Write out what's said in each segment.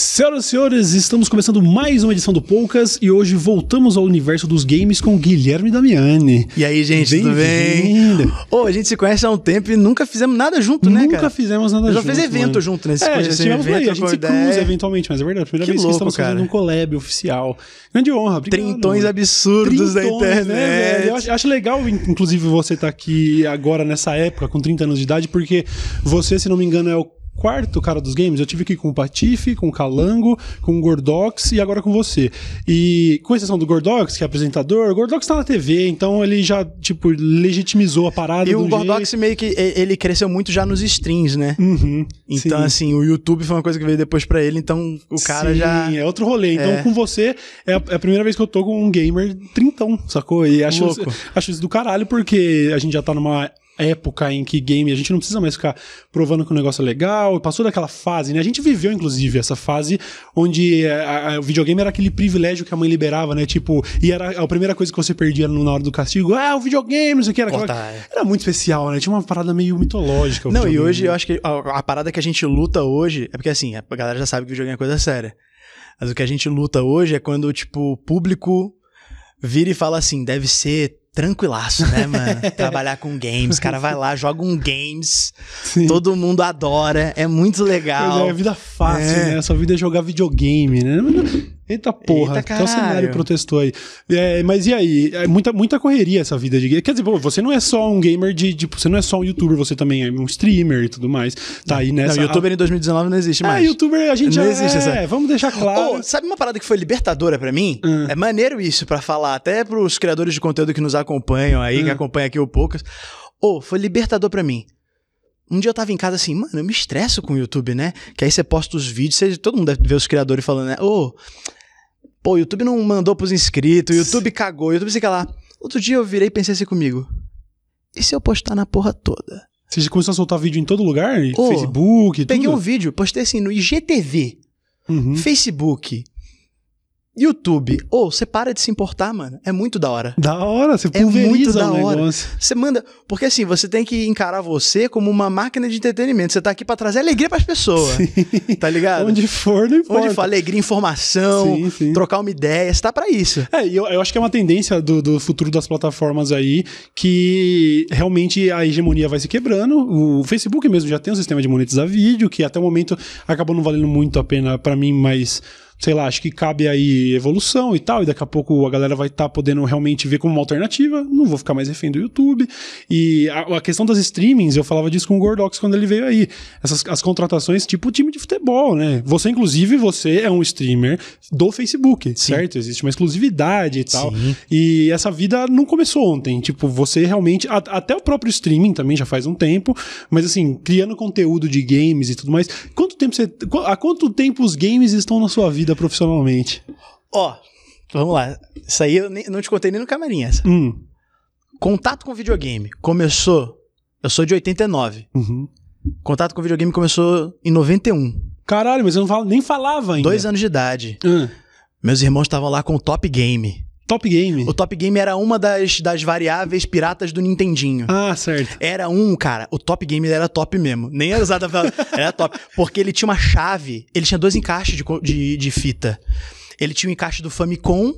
Senhoras e senhores, estamos começando mais uma edição do Poucas e hoje voltamos ao universo dos games com Guilherme Damiani. E aí, gente, tudo bem? Ô, a gente se conhece há um tempo e nunca fizemos nada junto, né, Nunca cara? fizemos nada Eu junto. já fiz evento mano. junto nesse É, já esse estivemos por aí, a gente se cruza eventualmente, mas é verdade, primeira Que vez que louco, estamos fazendo cara. um collab oficial. Grande honra, obrigado. Trintões mano. absurdos da Trintões, internet. né? Eu acho, acho legal, in- inclusive, você estar aqui agora nessa época, com 30 anos de idade, porque você, se não me engano, é o quarto cara dos games. Eu tive aqui com o Patife, com o Calango, com o Gordox e agora com você. E com exceção do Gordox, que é apresentador, o Gordox tá na TV, então ele já, tipo, legitimizou a parada E o Gordox meio que ele cresceu muito já nos streams, né? Uhum, Então, sim. assim, o YouTube foi uma coisa que veio depois pra ele, então o cara Sim, já. é outro rolê. Então, É. com você, é a, é a primeira vez que eu tô com um gamer trintão, sacou? E acho, acho isso do caralho, porque a gente já tá numa época em que game, a gente não precisa mais ficar provando que o negócio é legal, passou daquela fase, né? A gente viveu, inclusive, essa fase onde é, a- a- o videogame era aquele privilégio que a mãe liberava, né? Tipo, e era a primeira coisa que você perdia no- na hora do castigo, ah, o videogame, não sei o que, era, aquela- é. era muito especial, né? Tinha uma parada meio mitológica. Não, e hoje né? eu acho que a, a parada que a gente luta hoje é porque assim, a galera já sabe que o videogame é coisa séria. Mas o que a gente luta hoje é quando, tipo, o público vira e fala assim, deve ser tranquilaço, né, mano? Trabalhar com games. O cara vai lá, joga um games, Sim. todo mundo adora, é muito legal. é, vida fácil, É. né? A sua vida é jogar videogame, né? Eita porra, Eita, até o cenário protestou aí. É, mas e aí? É muita, muita correria essa vida de gamer. Quer dizer, pô, você não é só um gamer de. Você não é só um youtuber, você também é um streamer e tudo mais. Tá aí Não, nessa. youtuber em 2019 não existe Ah, mais. youtuber a gente Não já existe é, vamos deixar claro. Ô, sabe uma parada que foi libertadora pra mim? Hum. É maneiro isso pra falar, até pros criadores de conteúdo que nos acompanham aí, que Hum. acompanham aqui o Poucas. Ô, foi libertador pra mim. Um dia eu tava em casa assim, mano, eu me estresso com o YouTube, né? Que aí você posta os vídeos, você- todo mundo deve ver os criadores falando, né? Ô, pô, o YouTube não mandou pros inscritos, o YouTube cagou, o YouTube sei que lá. Outro dia eu virei e pensei assim comigo. E se eu postar na porra toda? Você começou a soltar vídeo em todo lugar? Facebook, Peguei tudo? um vídeo, postei assim no IGTV. Uhum. Facebook, YouTube. Ô, você para de se importar, mano. É muito da hora. Da hora, você É muito pulveriza da hora. negócio. Você manda. Porque assim, você tem que encarar você como uma máquina de entretenimento. Você tá aqui pra trazer alegria pras pessoas. Tá ligado? Onde for, não importa. Onde for alegria, informação, Sim, sim. trocar uma ideia. Você tá pra isso. É, eu, eu acho que é uma tendência do, do futuro das plataformas aí que realmente a hegemonia vai se quebrando. O Facebook mesmo já tem um sistema de monetizar vídeo, que até o momento acabou não valendo muito a pena pra mim, mas. Sei lá, acho que cabe aí evolução e tal, e daqui a pouco a galera vai estar podendo realmente ver como uma alternativa. Não vou ficar mais refém do YouTube. E a, a questão das streamings, eu falava disso com o Gordox quando ele veio aí. Essas as contratações tipo time de futebol, né? Você, inclusive, você é um streamer do Facebook, certo? Existe uma exclusividade e tal. Sim. E essa vida não começou ontem. Tipo, você realmente. a- até o próprio streaming também já faz um tempo. Mas assim, criando conteúdo de games e tudo mais. Quanto tempo você. Há quanto tempo os games estão na sua vida profissionalmente? Ó, vamos lá. Isso aí eu nem- não te contei nem no camarim essa. Hum. Contato com videogame começou. Eu sou de 89. Uhum. Contato com videogame começou em 91. Caralho, mas eu não falo, nem falava ainda. Dois anos de idade. Ah, Meus irmãos estavam lá com o Top Game. Top Game. O Top Game era uma das, das variáveis piratas do Nintendinho. Ah, certo. Era um, cara, o Top Game era top mesmo. Nem era usado pra... Era top. Porque ele tinha uma chave, ele tinha dois encaixes de, de, de fita. Ele tinha o encaixe do Famicom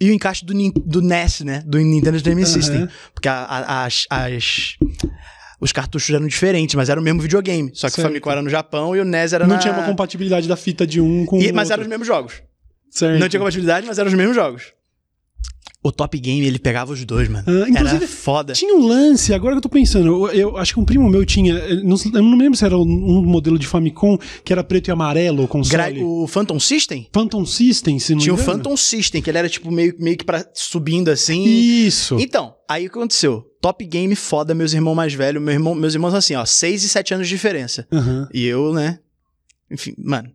e o encaixe do, do NES, né? Do Nintendo Entertainment Aham. System. Porque a- a- as, as- os cartuchos eram diferentes, mas era o mesmo videogame. Só que Certo. o Famicom era no Japão e o NES era Não na... tinha uma compatibilidade da fita de um com E- o mas outro. eram os mesmos jogos. Certo. Não tinha compatibilidade, mas eram os mesmos jogos. O Top Game, ele pegava os dois, mano. Ah, inclusive, Era foda. Tinha um lance, agora que eu tô pensando, eu, eu acho que um primo meu tinha, eu não, eu não lembro se era um, modelo de Famicom que era preto e amarelo, o console. Gra- O Phantom System? Phantom System, se não Tinha o. Phantom System, que ele era tipo meio, meio que pra, subindo assim. Isso. Então, aí o que aconteceu? Top Game foda, meus irmãos mais velhos, meu irmão, meus irmãos assim, ó, 6 e 7 anos de diferença. Aham. E eu, né? Enfim, mano.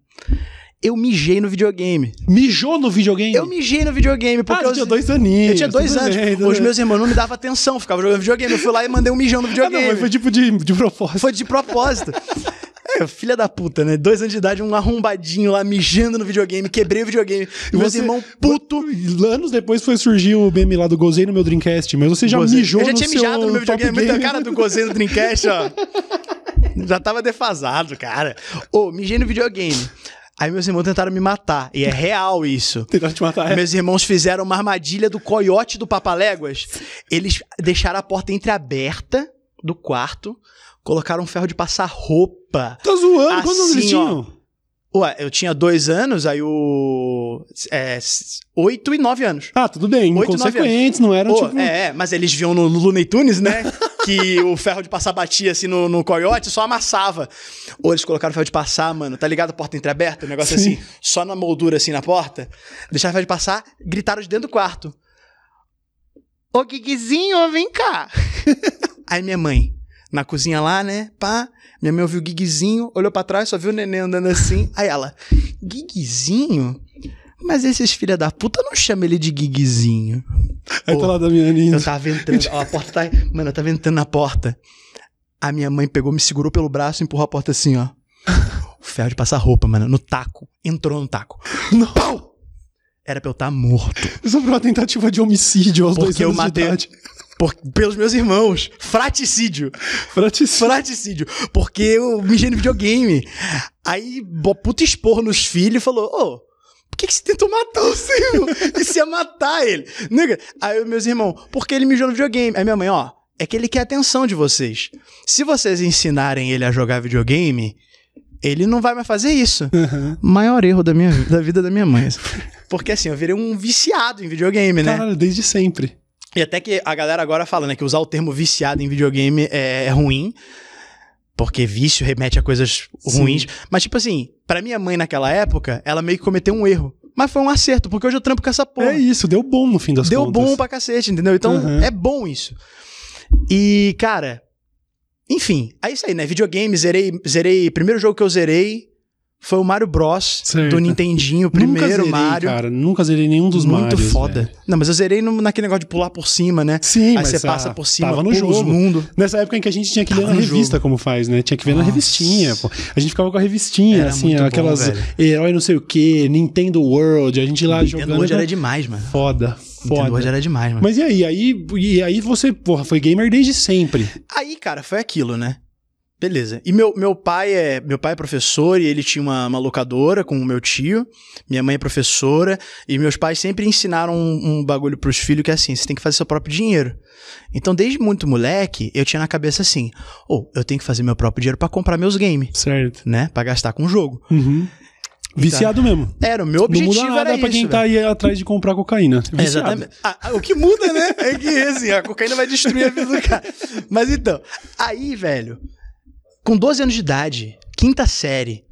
Eu mijei no videogame. Mijou no videogame? Eu mijei no videogame, Ah, porque você eu, tinha dois aninhos. eu tinha dois anos. bem, Os bem. meus irmãos não me davam atenção, ficavam jogando videogame. Eu fui lá e mandei um mijão no Ah, videogame. não, mas foi tipo de, de propósito. Foi de propósito. É, filha da puta, né? Dois anos de idade, um arrombadinho lá mijando no videogame, quebrei o videogame. E meus Você- irmãos puto. Anos depois foi surgir o meme lá do Gozei no meu Dreamcast, mas você já Gozei. mijou Eu já no tinha mijado no meu videogame. Muita cara do Gozei no Dreamcast, ó. já tava defasado, cara. Ô, mijei no videogame. Aí meus irmãos tentaram me matar. E é real isso. Tentaram te matar. É. Meus irmãos fizeram uma armadilha do coiote do Papaléguas. Eles deixaram a porta entreaberta do quarto, colocaram um ferro de passar roupa. Tá zoando? Quantos anos eles Assim, ó. tinham? Ué, eu tinha dois anos, aí o. É, oito e nove anos. Ah, tudo bem. Oito, nove Inconsequentes, não eram Pô, tipo... é, é, mas eles viam no, no Looney Tunes, né? que o ferro de passar batia assim no, no coiote, só amassava. Ou eles colocaram o ferro de passar, mano, tá ligado? A porta entreaberta, o negócio Sim. assim, só na moldura assim na porta. Deixaram o ferro de passar, gritaram de dentro do quarto. Ô Guiguizinho, vem cá. Aí minha mãe, na cozinha lá, né? Pá, minha mãe ouviu o Guiguizinho, olhou pra trás, só viu o neném andando assim. Aí ela, Guiguizinho? Mas esses filha da puta não chamam ele de Guiguizinho. Aí tá lá da minha Eu tava entrando, ó, a porta tá. Mano, eu tava entrando na porta. A minha mãe pegou, me segurou pelo braço e empurrou a porta assim, ó. O ferro de passar roupa, mano, no taco. Entrou no taco. Não. Pau! Era pra eu estar morto. Isso foi uma tentativa de homicídio aos dois Porque eu anos matei- de idade. Por- pelos meus irmãos. Fraticídio. Fraticídio. Fraticídio. Porque eu mijei no videogame. Aí, puta expor nos filhos e falou: Ô, por que, que você tentou matar o seu? Isso ia matar ele. Nega. Aí meus irmãos, porque ele mijou no videogame. Aí minha mãe, ó, é que ele quer a atenção de vocês. Se vocês ensinarem ele a jogar videogame, ele não vai mais fazer isso. Aham. Maior erro da, minha, da vida da minha mãe. Porque assim, eu virei um viciado em videogame, né? Caralho, desde sempre. E até que a galera agora fala, né, que usar o termo viciado em videogame é, é ruim, porque vício remete a coisas Sim. ruins. Mas, tipo assim, pra minha mãe naquela época, ela meio que cometeu um erro. Mas foi um acerto, porque hoje eu trampo com essa porra. É isso, deu bom no fim das Deu contas. bom pra cacete, entendeu? Então, Uhum. é bom isso. E, cara, enfim, é isso aí, né? Videogame, zerei, zerei. Primeiro jogo que eu zerei foi o Mario Bros. Certo. do Nintendinho, o Nunca primeiro zerei, Mario. cara. Nunca zerei nenhum dos Muito Marios, foda. velho. Não, mas eu zerei no- naquele negócio de pular por cima, né? Sim, Aí mas você passa por cima, tava no pula jogo. mundo. Nessa época em que a gente tinha que ler Tava na no revista, jogo. como faz, né? Tinha que ver na Nossa. revistinha, pô. A gente ficava com a revistinha, Era assim, muito bom, aquelas velho. herói não sei o que, Nintendo World, a gente lá Nintendo jogando. World era demais, mano. Foda, Nintendo foda. era demais, mano. Mas e aí? aí? E aí você, porra, foi gamer desde sempre. Aí, cara, foi aquilo, né? Beleza. E meu, meu pai é meu pai é professor e ele tinha uma, uma locadora com o meu tio. Minha mãe é professora. E meus pais sempre ensinaram um, um bagulho pros filhos que é assim: você tem que fazer seu próprio dinheiro. Então, desde muito moleque, eu tinha na cabeça assim: ou eu tenho que fazer meu próprio dinheiro pra comprar meus games, Certo. né? Pra gastar com o jogo. Uhum. Viciado mesmo. Era, o meu Não objetivo muda nada era pra isso. quem velho. tá aí atrás de comprar cocaína. É. Exatamente. Ah, ah, o que muda, né? É que assim, a cocaína vai destruir a vida do cara. Mas então, aí, velho, com 12 anos de idade, quinta série,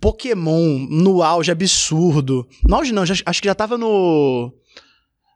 Pokémon no auge absurdo. No auge não, já- acho que já tava no.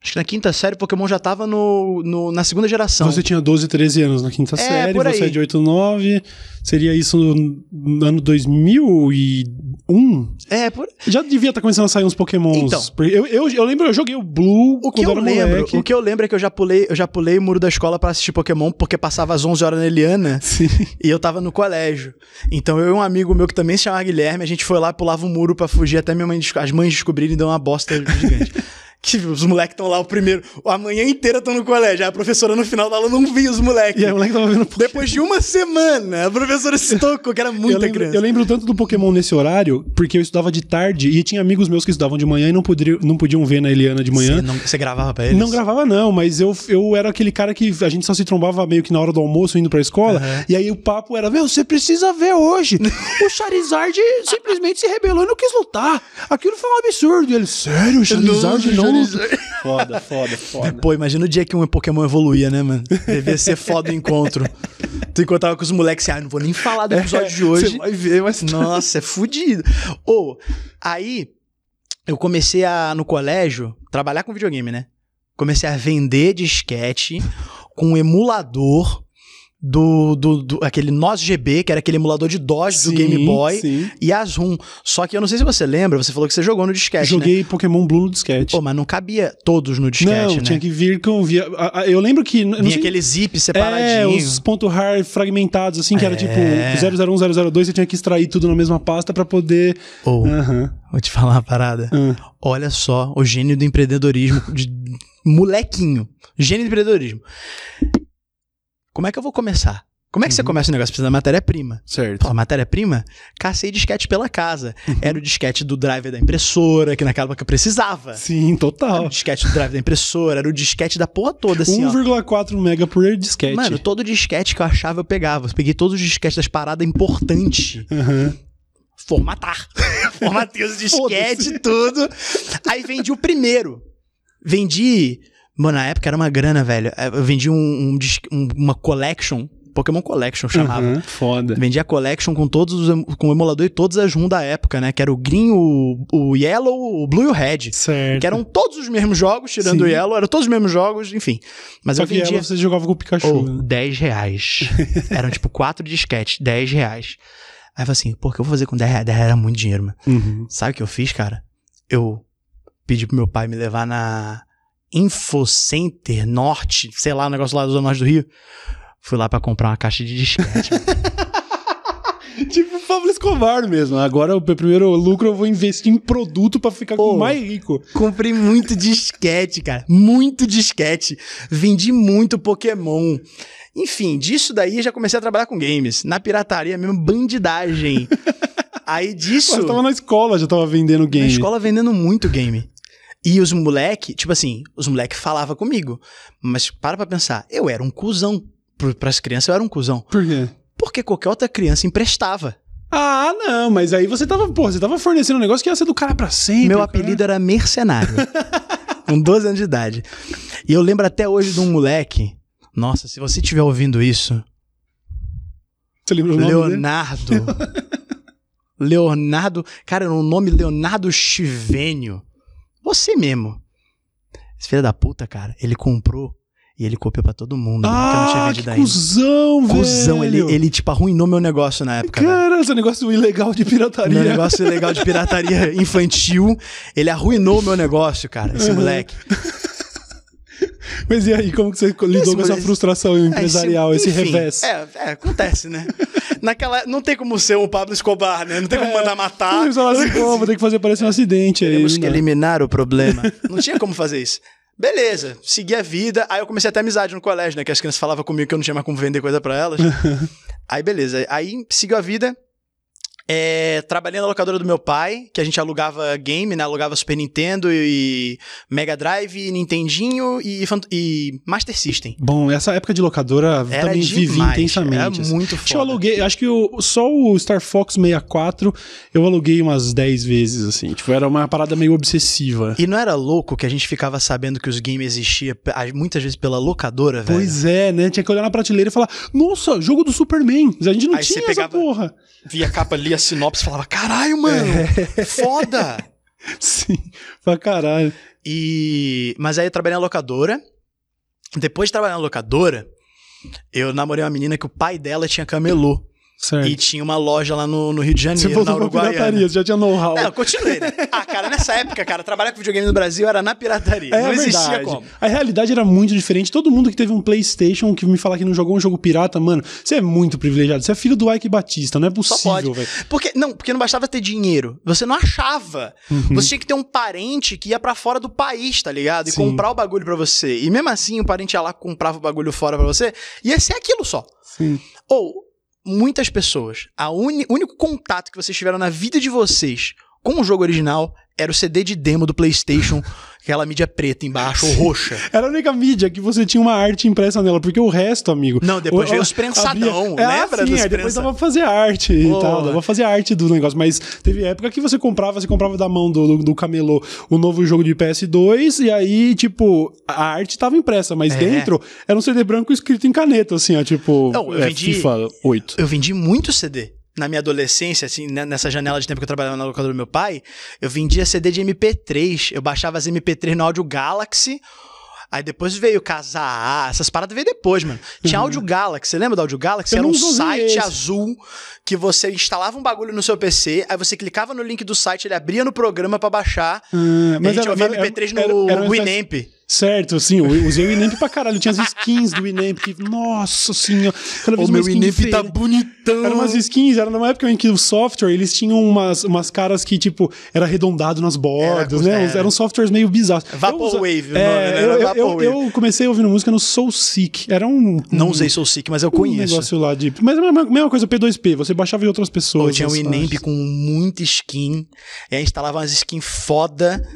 Acho que na quinta série Pokémon já tava no, no- na segunda geração. Você tinha 12, 13 anos na quinta É, série, você é de 8, 9. Seria isso no, no ano 2001? É, por... Já devia estar começando a sair uns Pokémons. Então. Eu, eu, eu lembro, eu joguei o Blue o que eu lembro, moleque. o que eu lembro é que eu já pulei, eu já pulei o muro da escola pra assistir Pokémon porque passava às 11 horas na Eliana. Sim. E eu tava no colégio. Então eu e um amigo meu que também se chamava Guilherme, a gente foi lá, pulava um muro pra fugir até minha mãe, as mães descobrirem e deu uma bosta gigante. que os moleques estão lá o primeiro, a manhã inteira estão no colégio. Aí a professora no final da aula não via os moleques. E aí o moleque tava vendo Depois de uma semana, a professora se tocou, que era muita eu lembro, criança. eu lembro tanto do Pokémon nesse horário, porque eu estudava de tarde e tinha amigos meus que estudavam de manhã e não, poderiam, não podiam ver na Eliana de manhã. Você, não- você gravava pra eles? Não gravava, não, mas eu, eu era aquele cara que a gente só se trombava meio que na hora do almoço indo pra escola. Aham. E aí o papo era: Meu, você precisa ver hoje. o Charizard simplesmente se rebelou e não quis lutar. Aquilo foi um absurdo. E ele, sério, o Charizard Não, não. Charizard. luta?" Foda, foda, foda. Pô, imagina o dia que um Pokémon evoluía, né, mano? Devia ser foda o encontro. Tu encontrava com os moleques assim, ah, não vou nem falar do episódio de hoje. Você vai ver, mas. Nossa, é fudido. Ou, aí, eu comecei a, no colégio, trabalhar com videogame, né? Comecei a vender disquete com um emulador do, do, do aquele NOS GB, que era aquele emulador de DOS do Sim, Game Boy, sim. e as ROM. Só que eu não sei se você lembra, você falou que você jogou no disquete, né? Joguei Pokémon Blue no disquete. Pô, mas não cabia todos no disquete, não, né? tinha que vir com. Via, a- a- eu lembro que. eu Vinha sei- aquele zip É, separadinho. os ponto rar fragmentados, assim, que era É. tipo 001, 002, você tinha que extrair tudo na mesma pasta pra poder. Ou, Aham. vou te falar uma parada. ah. Olha só o gênio do empreendedorismo, de molequinho. Gênio do empreendedorismo. Como é que eu vou começar? Como é que você começa o negócio? Precisa da matéria-prima. Certo. Pô, matéria-prima? Cacei disquete pela casa. Era o disquete do driver da impressora, que naquela época eu precisava. Sim, Era total. o disquete do drive da impressora, era o disquete da porra toda, assim, ó. 1,4 mega por disquete. Mano, todo disquete que eu achava eu pegava. Eu peguei todos os disquetes das paradas importantes. Aham. Formatar. Formatei os disquetes, tudo. Aí vendi o primeiro. Vendi. Mano, na época era uma grana, velho. Eu vendi um, um um- uma collection. Pokémon Collection chamava. Aham, Foda. Vendi a collection com todos os com o emulador e todas as ROM da época, né? Que era o Green, o, o Yellow, o Blue e o Red. Certo. Que eram todos os mesmos jogos, tirando Sim. o Yellow, eram todos os mesmos jogos, enfim. Mas Só eu que vendia. ela você jogava com o Pikachu. Oh, né? 10 reais. Eram tipo quatro disquetes, 10 reais. Aí eu falei assim, pô, o que eu vou fazer com 10 reais? 10 reais era muito dinheiro, mano. Uhum. Sabe o que eu fiz, cara? Eu pedi pro meu pai me levar na Infocenter Norte, sei lá, um negócio lá do Zona Norte do Rio. Fui lá pra comprar uma caixa de disquete. Tipo o Pablo Escobar mesmo. Agora, o primeiro lucro eu vou investir em produto pra ficar Pô. mais rico. Comprei muito disquete, cara. Muito disquete. Vendi muito Pokémon. Enfim, disso daí já comecei a trabalhar com games. Na pirataria mesmo, bandidagem. Aí disso. Mas tava na escola, já tava vendendo Na game. escola vendendo muito game. E os moleque, tipo assim, os moleque falava comigo. Mas para pra pensar, eu era um cuzão. Pro- Pras crianças eu era um cuzão. Por quê? Porque qualquer outra criança emprestava. Ah, não, mas aí você tava, pô, você tava fornecendo um negócio que ia ser do cara pra sempre. Meu o cara- apelido era Mercenário. com 12 anos de idade. E eu lembro até hoje de um moleque. Nossa, se você estiver ouvindo isso, Você lembra o nome dele? Leonardo. Leonardo. Cara, o nome Leonardo Chivênio. Você mesmo. Esse filho da puta, cara, ele comprou e ele copiou pra todo mundo. né, que eu não tinha Ah, que ainda. cuzão, velho. Cusão, ele, ele, tipo, arruinou meu negócio na época, velho. Cara, esse negócio ilegal de pirataria. Meu negócio legal de pirataria infantil. Ele arruinou o meu negócio, cara, esse Uhum. moleque. Mas e aí, como que você lidou Esse com essa frustração empresarial, esse, enfim, revés? É, é, acontece, né? Naquela. Não tem como ser o Pablo Escobar, né? Não tem como mandar matar. Falaram assim, pô, vou ter que fazer parecer um acidente aí. Temos não que dá. eliminar o problema. Não tinha como fazer isso. Beleza, segui a vida. Aí eu comecei a ter amizade no colégio, né? Que as crianças falavam comigo que eu não tinha mais como vender coisa pra elas. aí beleza. Aí seguiu a vida. É, trabalhei na locadora do meu pai, que a gente alugava game, né? Alugava Super Nintendo e Mega Drive, Nintendinho e, e Master System. Bom, essa época de locadora Era também vivi demais, intensamente. Era assim. muito que eu foda. aluguei, acho que só o Star Fox 64 eu aluguei umas 10 vezes, assim. Tipo, era uma parada meio obsessiva. E não era louco que a gente ficava sabendo que os games existiam muitas vezes pela locadora, velho? Pois é, né? Tinha que olhar na prateleira e falar, nossa, jogo do Superman. A gente não Aí tinha pegava- essa porra. Via a capa ali, a sinopse, falava, caralho, mano, É. foda! Sim, pra caralho. E... Mas aí eu trabalhei na locadora. Depois de trabalhar na locadora, eu namorei uma menina que o pai dela tinha camelô. Certo. E tinha uma loja lá no, no Rio de Você Janeiro, na voltou pra Uruguaiana. pirataria, você já tinha know-how. Não, eu continuei, né? Ah, cara, nessa época, cara, trabalhar com videogame no Brasil era na pirataria. É não existia verdade. como. A realidade era muito diferente. Todo mundo que teve um PlayStation que me falar que não jogou um jogo pirata, mano, você é muito privilegiado. Você é filho do Ike Batista, não é possível, velho. Porque, não, porque não bastava ter dinheiro. Você não achava. Uhum. Você tinha que ter um parente que ia pra fora do país, tá ligado? E Sim. comprar o bagulho pra você. E mesmo assim, o parente ia lá, comprava o bagulho fora pra você. Ia ser aquilo só. Sim. Ou, muitas pessoas, o único contato que vocês tiveram na vida de vocês com o jogo original era o CD de demo do PlayStation, aquela mídia preta embaixo, ou roxa. Era a única mídia que você tinha uma arte impressa nela, porque o resto, amigo. Não, depois veio os prensadão, abria- É, lembra sim, dos aí depois dava pra fazer arte e Pô. tal, dava pra fazer arte do negócio, mas teve época que você comprava, você comprava da mão do, do, do camelô o novo jogo de PS2 e aí, tipo, a arte tava impressa, mas É. dentro era um CD branco escrito em caneta, assim, ó, tipo, Não, eu é, vendi- FIFA 8. Eu vendi muito CD. Na minha adolescência, assim, né, nessa janela de tempo que eu trabalhava na locadora do meu pai, eu vendia CD de MP3. Eu baixava as MP3 no Audio Galaxy. Aí depois veio Casar, essas paradas veio depois, mano. Tinha Audio Galaxy, você lembra do Audio Galaxy? Uhum. Eu Era um site esse. azul que você instalava um bagulho no seu PC, aí você clicava no link do site, ele abria no programa pra baixar. Ah, Mas a gente ouvia MP3 no era FS Winamp. Certo, sim, eu usei o Inamp pra caralho. Tinha as skins do Inamp que, nossa senhora, cada vez O meu Inamp tá bonitão. Eram umas skins, era numa época em que o software, eles tinham umas, umas caras que, tipo, era arredondado nas bordas, Era, né? era. Eram softwares meio bizarros. Vaporwave, Eu é, né? eu, Era eu- eu, Vaporwave. eu comecei ouvindo música no Soul Seek. Era um... Não um- usei Soul Seek, mas eu um conheço. negócio lá de... Mas é a mesma, coisa, P2P. Você baixava em outras pessoas. Pô, tinha um Inamp com muita skin. E aí instalava umas skins foda.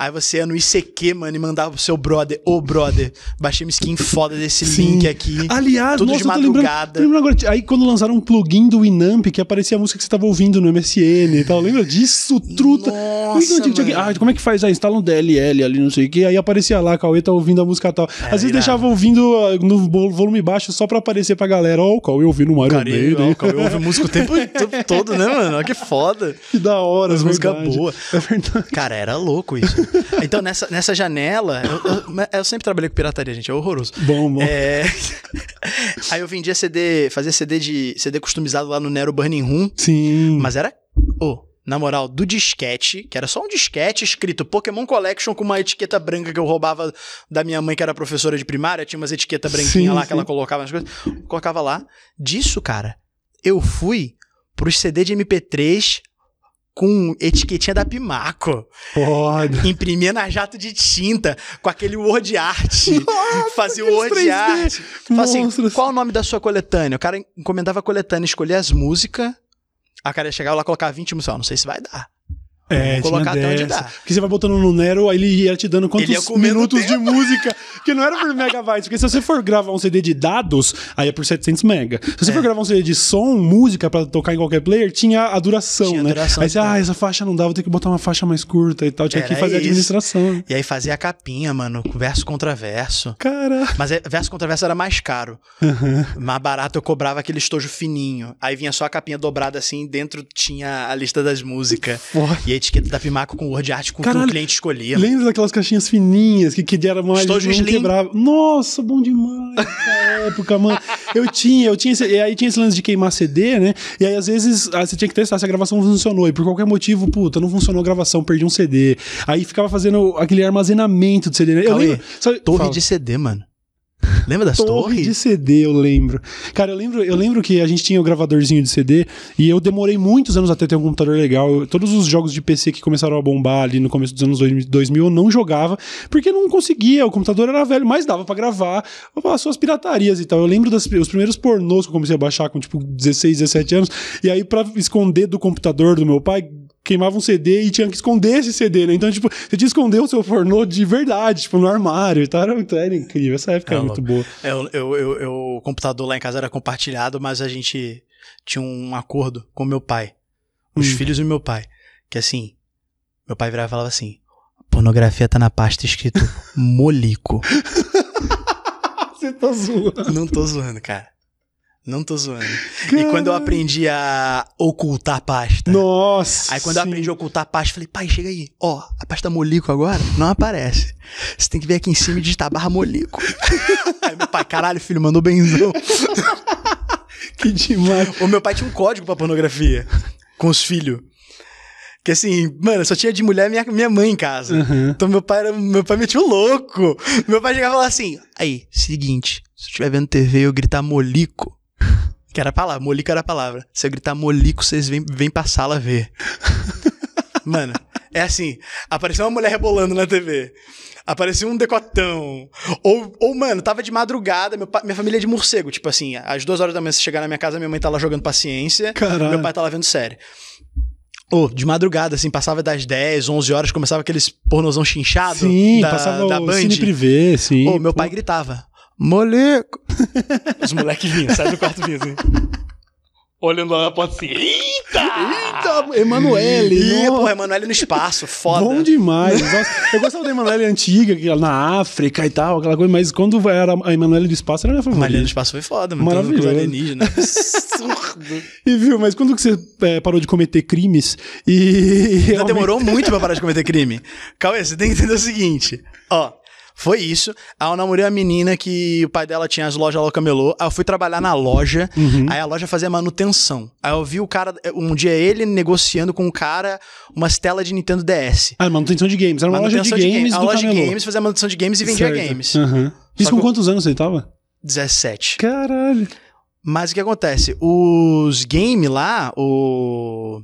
Aí você ia no ICQ, mano, e mandava pro seu brother, ô brother, baixei uma skin foda desse Sim. link aqui. Aliás, Tudo nossa, de lembrando, madrugada. tô lembrando agora, aí quando lançaram um plugin do Winamp que aparecia a música que você tava ouvindo no MSN e tal, lembra disso? Truta. Nossa, Então, ah, como é que faz? Ah, instala um DLL ali, não sei o que, aí aparecia lá, Cauê tá ouvindo a música tal. Às vezes irado. deixava ouvindo ah, no vo- volume baixo só pra aparecer pra galera, ó, o Cauê ouvindo um Iron Maiden. eu, eu ouve música o tempo, o tempo todo, né, mano? Olha que foda. Que da hora, As é músicas verdade. boas. É verdade. Cara, era louco isso. Então, nessa, nessa janela, eu, eu- eu sempre trabalhei com pirataria, gente, é horroroso. Bom, bom. É... Aí eu vendia CD, fazia CD de CD customizado lá no Nero Burning Room, Sim. mas era, ô, na moral, do disquete, que era só um disquete escrito Pokémon Collection com uma etiqueta branca que eu roubava da minha mãe, que era professora de primária, tinha umas etiquetas branquinhas Sim, lá que sim. ela colocava nas coisas, colocava lá. Disso, cara, eu fui pros CD de MP3 com etiquetinha da Pimaco. Foda. Imprimia na jato de tinta, com aquele word art. fazia o word 3D art. Fala assim, qual o nome da sua coletânea? O cara encomendava a coletânea, escolhia as músicas. A cara ia chegar lá, colocar 20 músicas. Não sei se vai dar. É, colocar até onde dá. Porque você vai botando no Nero, aí ele ia te dando quantos minutos de música. Que não era por megabytes. Porque se você for gravar um CD de dados, aí é por 700 mega. Se você É. for gravar um CD de som, música, pra tocar em qualquer player, tinha a duração, Tinha a né? duração, aí você, tá. ah, essa faixa não dá, vou ter que botar uma faixa mais curta e tal. Tinha que Era fazer a administração. E aí fazia a capinha, mano, verso contra verso. Cara. Mas é- verso contra verso era mais caro. Uhum. Mais barato eu cobrava aquele estojo fininho. Aí vinha só a capinha dobrada assim, dentro tinha a lista das músicas. E a etiqueta da Pimaco com word art com Caralho, o cliente escolhia. Lembra daquelas caixinhas fininhas que, que era mais Estojo não Slim. quebrava? Nossa, bom demais essa época, mano. Eu tinha, eu tinha esse, e aí tinha esse lance de queimar CD, né? E aí às vezes ah, você tinha que testar se a gravação funcionou e por qualquer motivo, puta, não funcionou a gravação, perdi um CD. Aí ficava fazendo aquele armazenamento de CD, né? Eu Cauê, lembro, sabe- Torre fala. de CD, mano. Lembra das Torre torres? de CD, eu lembro. Cara, eu lembro, eu lembro que a gente tinha o gravadorzinho de CD e eu demorei muitos anos até ter um computador legal. Eu- todos os jogos de PC que começaram a bombar ali no começo dos anos 2000 eu não jogava porque não conseguia. O computador era velho, mas dava pra gravar as suas piratarias e tal. Eu lembro dos primeiros pornôs que eu comecei a baixar com tipo 16, 17 anos. E aí, pra esconder do computador do meu pai, queimava um CD e tinha que esconder esse CD, né? Então, tipo, você tinha que esconder o seu pornô de verdade, tipo, no armário e tal. Era, muito- era incrível. Essa época É era muito boa. Eu, eu, eu, eu- o computador lá em casa era compartilhado, mas a gente tinha um acordo com meu pai. Os Hum. filhos do meu pai. Que assim, meu pai virava e falava assim: pornografia tá na pasta escrito molico. Você tá zoando. Não tô zoando, cara. Não tô zoando. E quando eu aprendi a ocultar a pasta. Nossa. Aí quando eu sim. aprendi a ocultar a pasta, eu falei, pai, chega aí. Ó, a pasta Molico agora não aparece. Você tem que vir aqui em cima e digitar barra Molico. aí meu pai, caralho, filho, mandou benzão. Que demais. O meu pai tinha um código pra pornografia com os filhos. Que assim, mano, só tinha de mulher minha, minha mãe em casa. Uhum. Então meu pai era, meu pai metia o louco. Meu pai chegava lá assim: aí, seguinte, se eu estiver vendo TV e eu gritar molico, que era a palavra, molico era a palavra. Se eu gritar molico, vocês vêm, vêm pra sala ver. Mano, é assim: apareceu uma mulher rebolando na TV. Apareceu um decotão. Ou, ou mano, tava de madrugada, meu pai- minha família é de morcego. Tipo assim, às duas horas da manhã, você chegar na minha casa, minha mãe tá lá jogando paciência. Caralho. Meu pai tá lá vendo série. Ou, de madrugada, assim, passava das 10, 11 horas, começava aqueles pornozão chinchado Sim, da, passava da o Band. Cine Privé, sim. Ô, meu pô. pai gritava, moleco. Os moleques vinham, sai do quarto vinham, assim. Olhando lá na porta assim, eita! Eita, Emanuele. Ih, nossa. porra, Emanuele no espaço, foda. Bom demais. Eu gostava da Emanuele antiga, na África e tal, aquela coisa, mas quando era a Emanuele do espaço, era a minha Emanuele no favorita. espaço foi foda, mano. Maravilhoso. Alienígena. Absurdo. E viu, mas quando que você é, parou de cometer crimes e. Ainda demorou muito pra parar de cometer crime. Cauê, você tem que entender o seguinte. Ó, Foi isso. Aí eu namorei uma menina que o pai dela tinha as lojas lá camelô. Aí eu fui trabalhar na loja. Uhum. Aí a loja fazia manutenção. Aí eu vi o cara, um dia ele negociando com o cara umas telas de Nintendo DS. Ah, manutenção de games. Era uma loja de Manutenção games A do loja de camelô. games fazia manutenção de games e vendia Certo. games. Uhum. Isso com eu- quantos anos você tava? 17. Caralho. Mas o que acontece? Os games lá, o.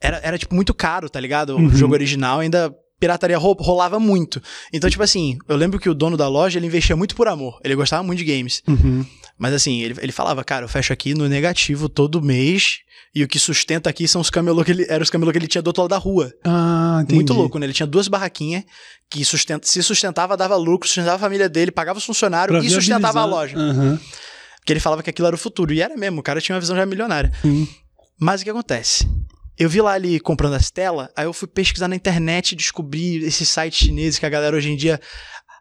Era, era, tipo, muito caro, tá ligado? O Uhum. jogo original ainda. Pirataria ro- rolava muito. Então, tipo assim, eu lembro que o dono da loja ele investia muito por amor. Ele gostava muito de games. Uhum. Mas assim, ele, ele falava, cara, eu fecho aqui no negativo todo mês. E o que sustenta aqui são os camelô que ele. Eram os camelô que ele tinha do outro lado da rua. Ah, entendi. Muito louco, né? Ele tinha duas barraquinhas que sustenta, se sustentava, dava lucro, sustentava a família dele, pagava os funcionários Pra e sustentava a loja. Aham. Porque ele falava que aquilo era o futuro. E era mesmo, o cara tinha uma visão já milionária. Sim. Mas o que acontece? Eu vi lá ele comprando as telas, aí eu fui pesquisar na internet e descobri esses sites chineses que a galera hoje em dia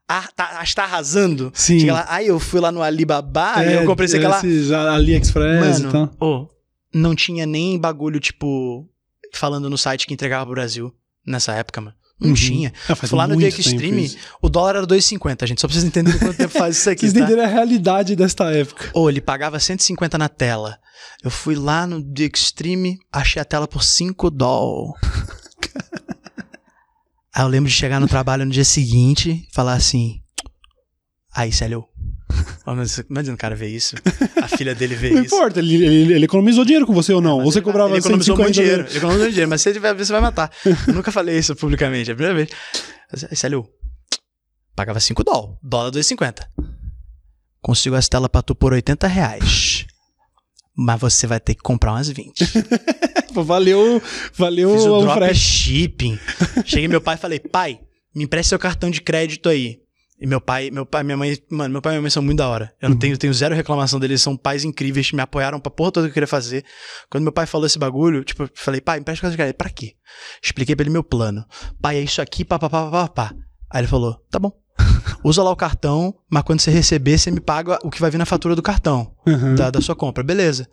ah, tá, está arrasando. Sim. Chega lá, aí eu fui lá no Alibaba e eu comprei. É, Esses AliExpress e tal. Mano, ô, não tinha nem bagulho, tipo, falando no site que entregava pro Brasil nessa época, mano. Não Uhum. tinha. Fui lá no Extreme, isso. o dólar era 2,50, gente. Só pra vocês entenderem quanto tempo faz isso aqui, Vocês tá? entenderam a realidade desta época. Ô, ele pagava 150 na tela. Eu fui lá no The Extreme, achei a tela por 5 doll. Aí eu lembro de chegar no trabalho no dia seguinte e falar assim. Aí, Célio. Ó, mas Imagina o cara ver isso. A filha dele ver Não isso. importa, ele, ele, ele economizou dinheiro com você ou não? Ou você ele cobrava Ele economizou muito 150 dinheiro. Ele economizou dinheiro, mas se ele tiver ver, você vai matar. Eu nunca falei isso publicamente, é a primeira vez. Aí, Célio. Pagava 5 dólar. Dólar 2,50. Consigo as telas pra tu por 80 reais. Mas você vai ter que comprar umas 20. Pô, Valeu, valeu Fiz o o drop frete. shipping. Cheguei meu pai e falei, pai, me empresta seu cartão de crédito aí. E meu pai, meu pai, minha mãe, mano, meu pai e minha mãe são muito da hora. Eu não tenho, tenho zero reclamação deles, são pais incríveis, me apoiaram pra porra toda que eu queria fazer. Quando meu pai falou esse bagulho, tipo, eu falei, pai, empresta cartão de crédito. Pra quê? Expliquei pra ele meu plano. Pai, é isso aqui, pá, pá, pá, pá, pá. Aí ele falou, tá bom. Usa lá o cartão, mas quando você receber, você me paga o que vai vir na fatura do cartão, Uhum. da, da sua compra, beleza.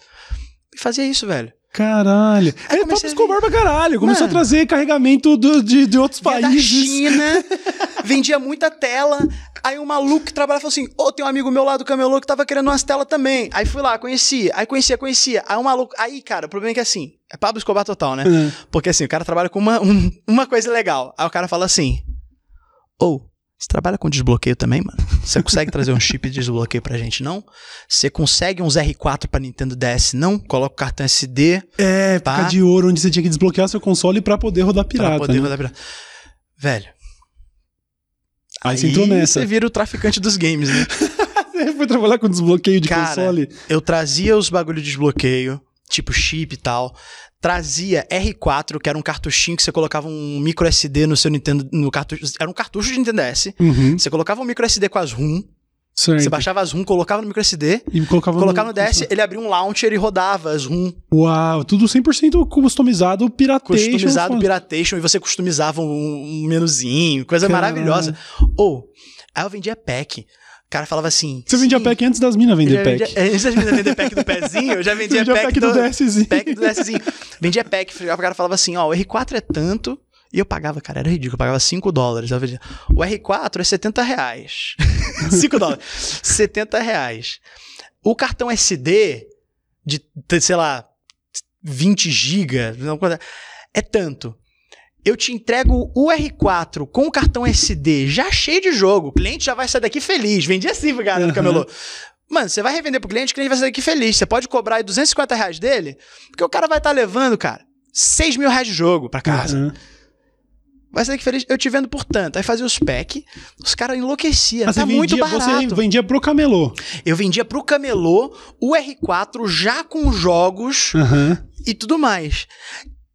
E fazia isso, velho. Caralho. Aí É a Escobar pra caralho. Começou Mano. a trazer carregamento do- de, de outros Vinha da países. China, vendia muita tela. Aí um maluco que trabalhava falou assim: Ô, tem um amigo meu lá do camelô que tava querendo umas telas também. Aí fui lá, conhecia. Aí conhecia, conhecia. Aí um maluco. Aí, cara, o problema é que assim, é Pablo Escobar total, né? Uhum. Porque assim, o cara trabalha com uma, um- uma coisa legal. Aí o cara fala assim: Ô, você trabalha com desbloqueio também, mano? Você consegue trazer um chip de desbloqueio pra gente, não? Você consegue uns R4 pra Nintendo DS, não? Coloca o cartão SD É, Pá. de ouro, onde você tinha que desbloquear seu console pra poder rodar pirata. pra poder né? rodar pirata. Velho. Aí você entrou nessa. Você vira o traficante dos games, né? Você foi trabalhar com desbloqueio de Cara, console? Eu trazia os bagulho de desbloqueio, tipo chip e tal. Trazia R4, que era um cartuchinho que você colocava um micro SD no seu Nintendo. No cartucho, era um cartucho de Nintendo DS. Uhum. Você colocava um micro SD com as ROM. Certo. Você baixava as ROM, colocava no micro SD. E colocava Colocava no DS, ele abria um launcher e rodava as ROM. Uau, tudo 100% customizado, piratation. Customizado, foda. piratation, e você customizava um, um menuzinho, coisa Caralho. maravilhosa. Ou, aí eu vendia pack. O cara falava assim. Você vendia "Sim, pack antes das minas vender pack. vendia- Antes das meninas vender pack do pezinho, eu já vendia, vendia pack, pack do DSzinho. Pack do DSzinho. Vendia pack, o cara falava assim, ó, o R4 é tanto, e eu pagava, cara, era ridículo, eu pagava 5 dólares. Vendia, o R4 é 70 reais. 5 dólares. 70 reais. O cartão SD de, de, sei lá, 20 GB, é tanto. Eu te entrego o R4 com o cartão SD já cheio de jogo. O cliente já vai sair daqui feliz. Vendi assim no Uhum. camelô. Mano, você vai revender pro cliente, o cliente vai sair daqui feliz. Você pode cobrar aí 250 reais dele, porque o cara vai estar levando, cara, 6 mil reais de jogo pra casa. Uhum. Vai sair daqui feliz. Eu te vendo por tanto. Aí fazia os pack, os caras enlouqueciam. Ah, tá você muito vendia, barato. Você vendia pro camelô. Eu vendia pro camelô o R4 já com jogos Aham. e tudo mais.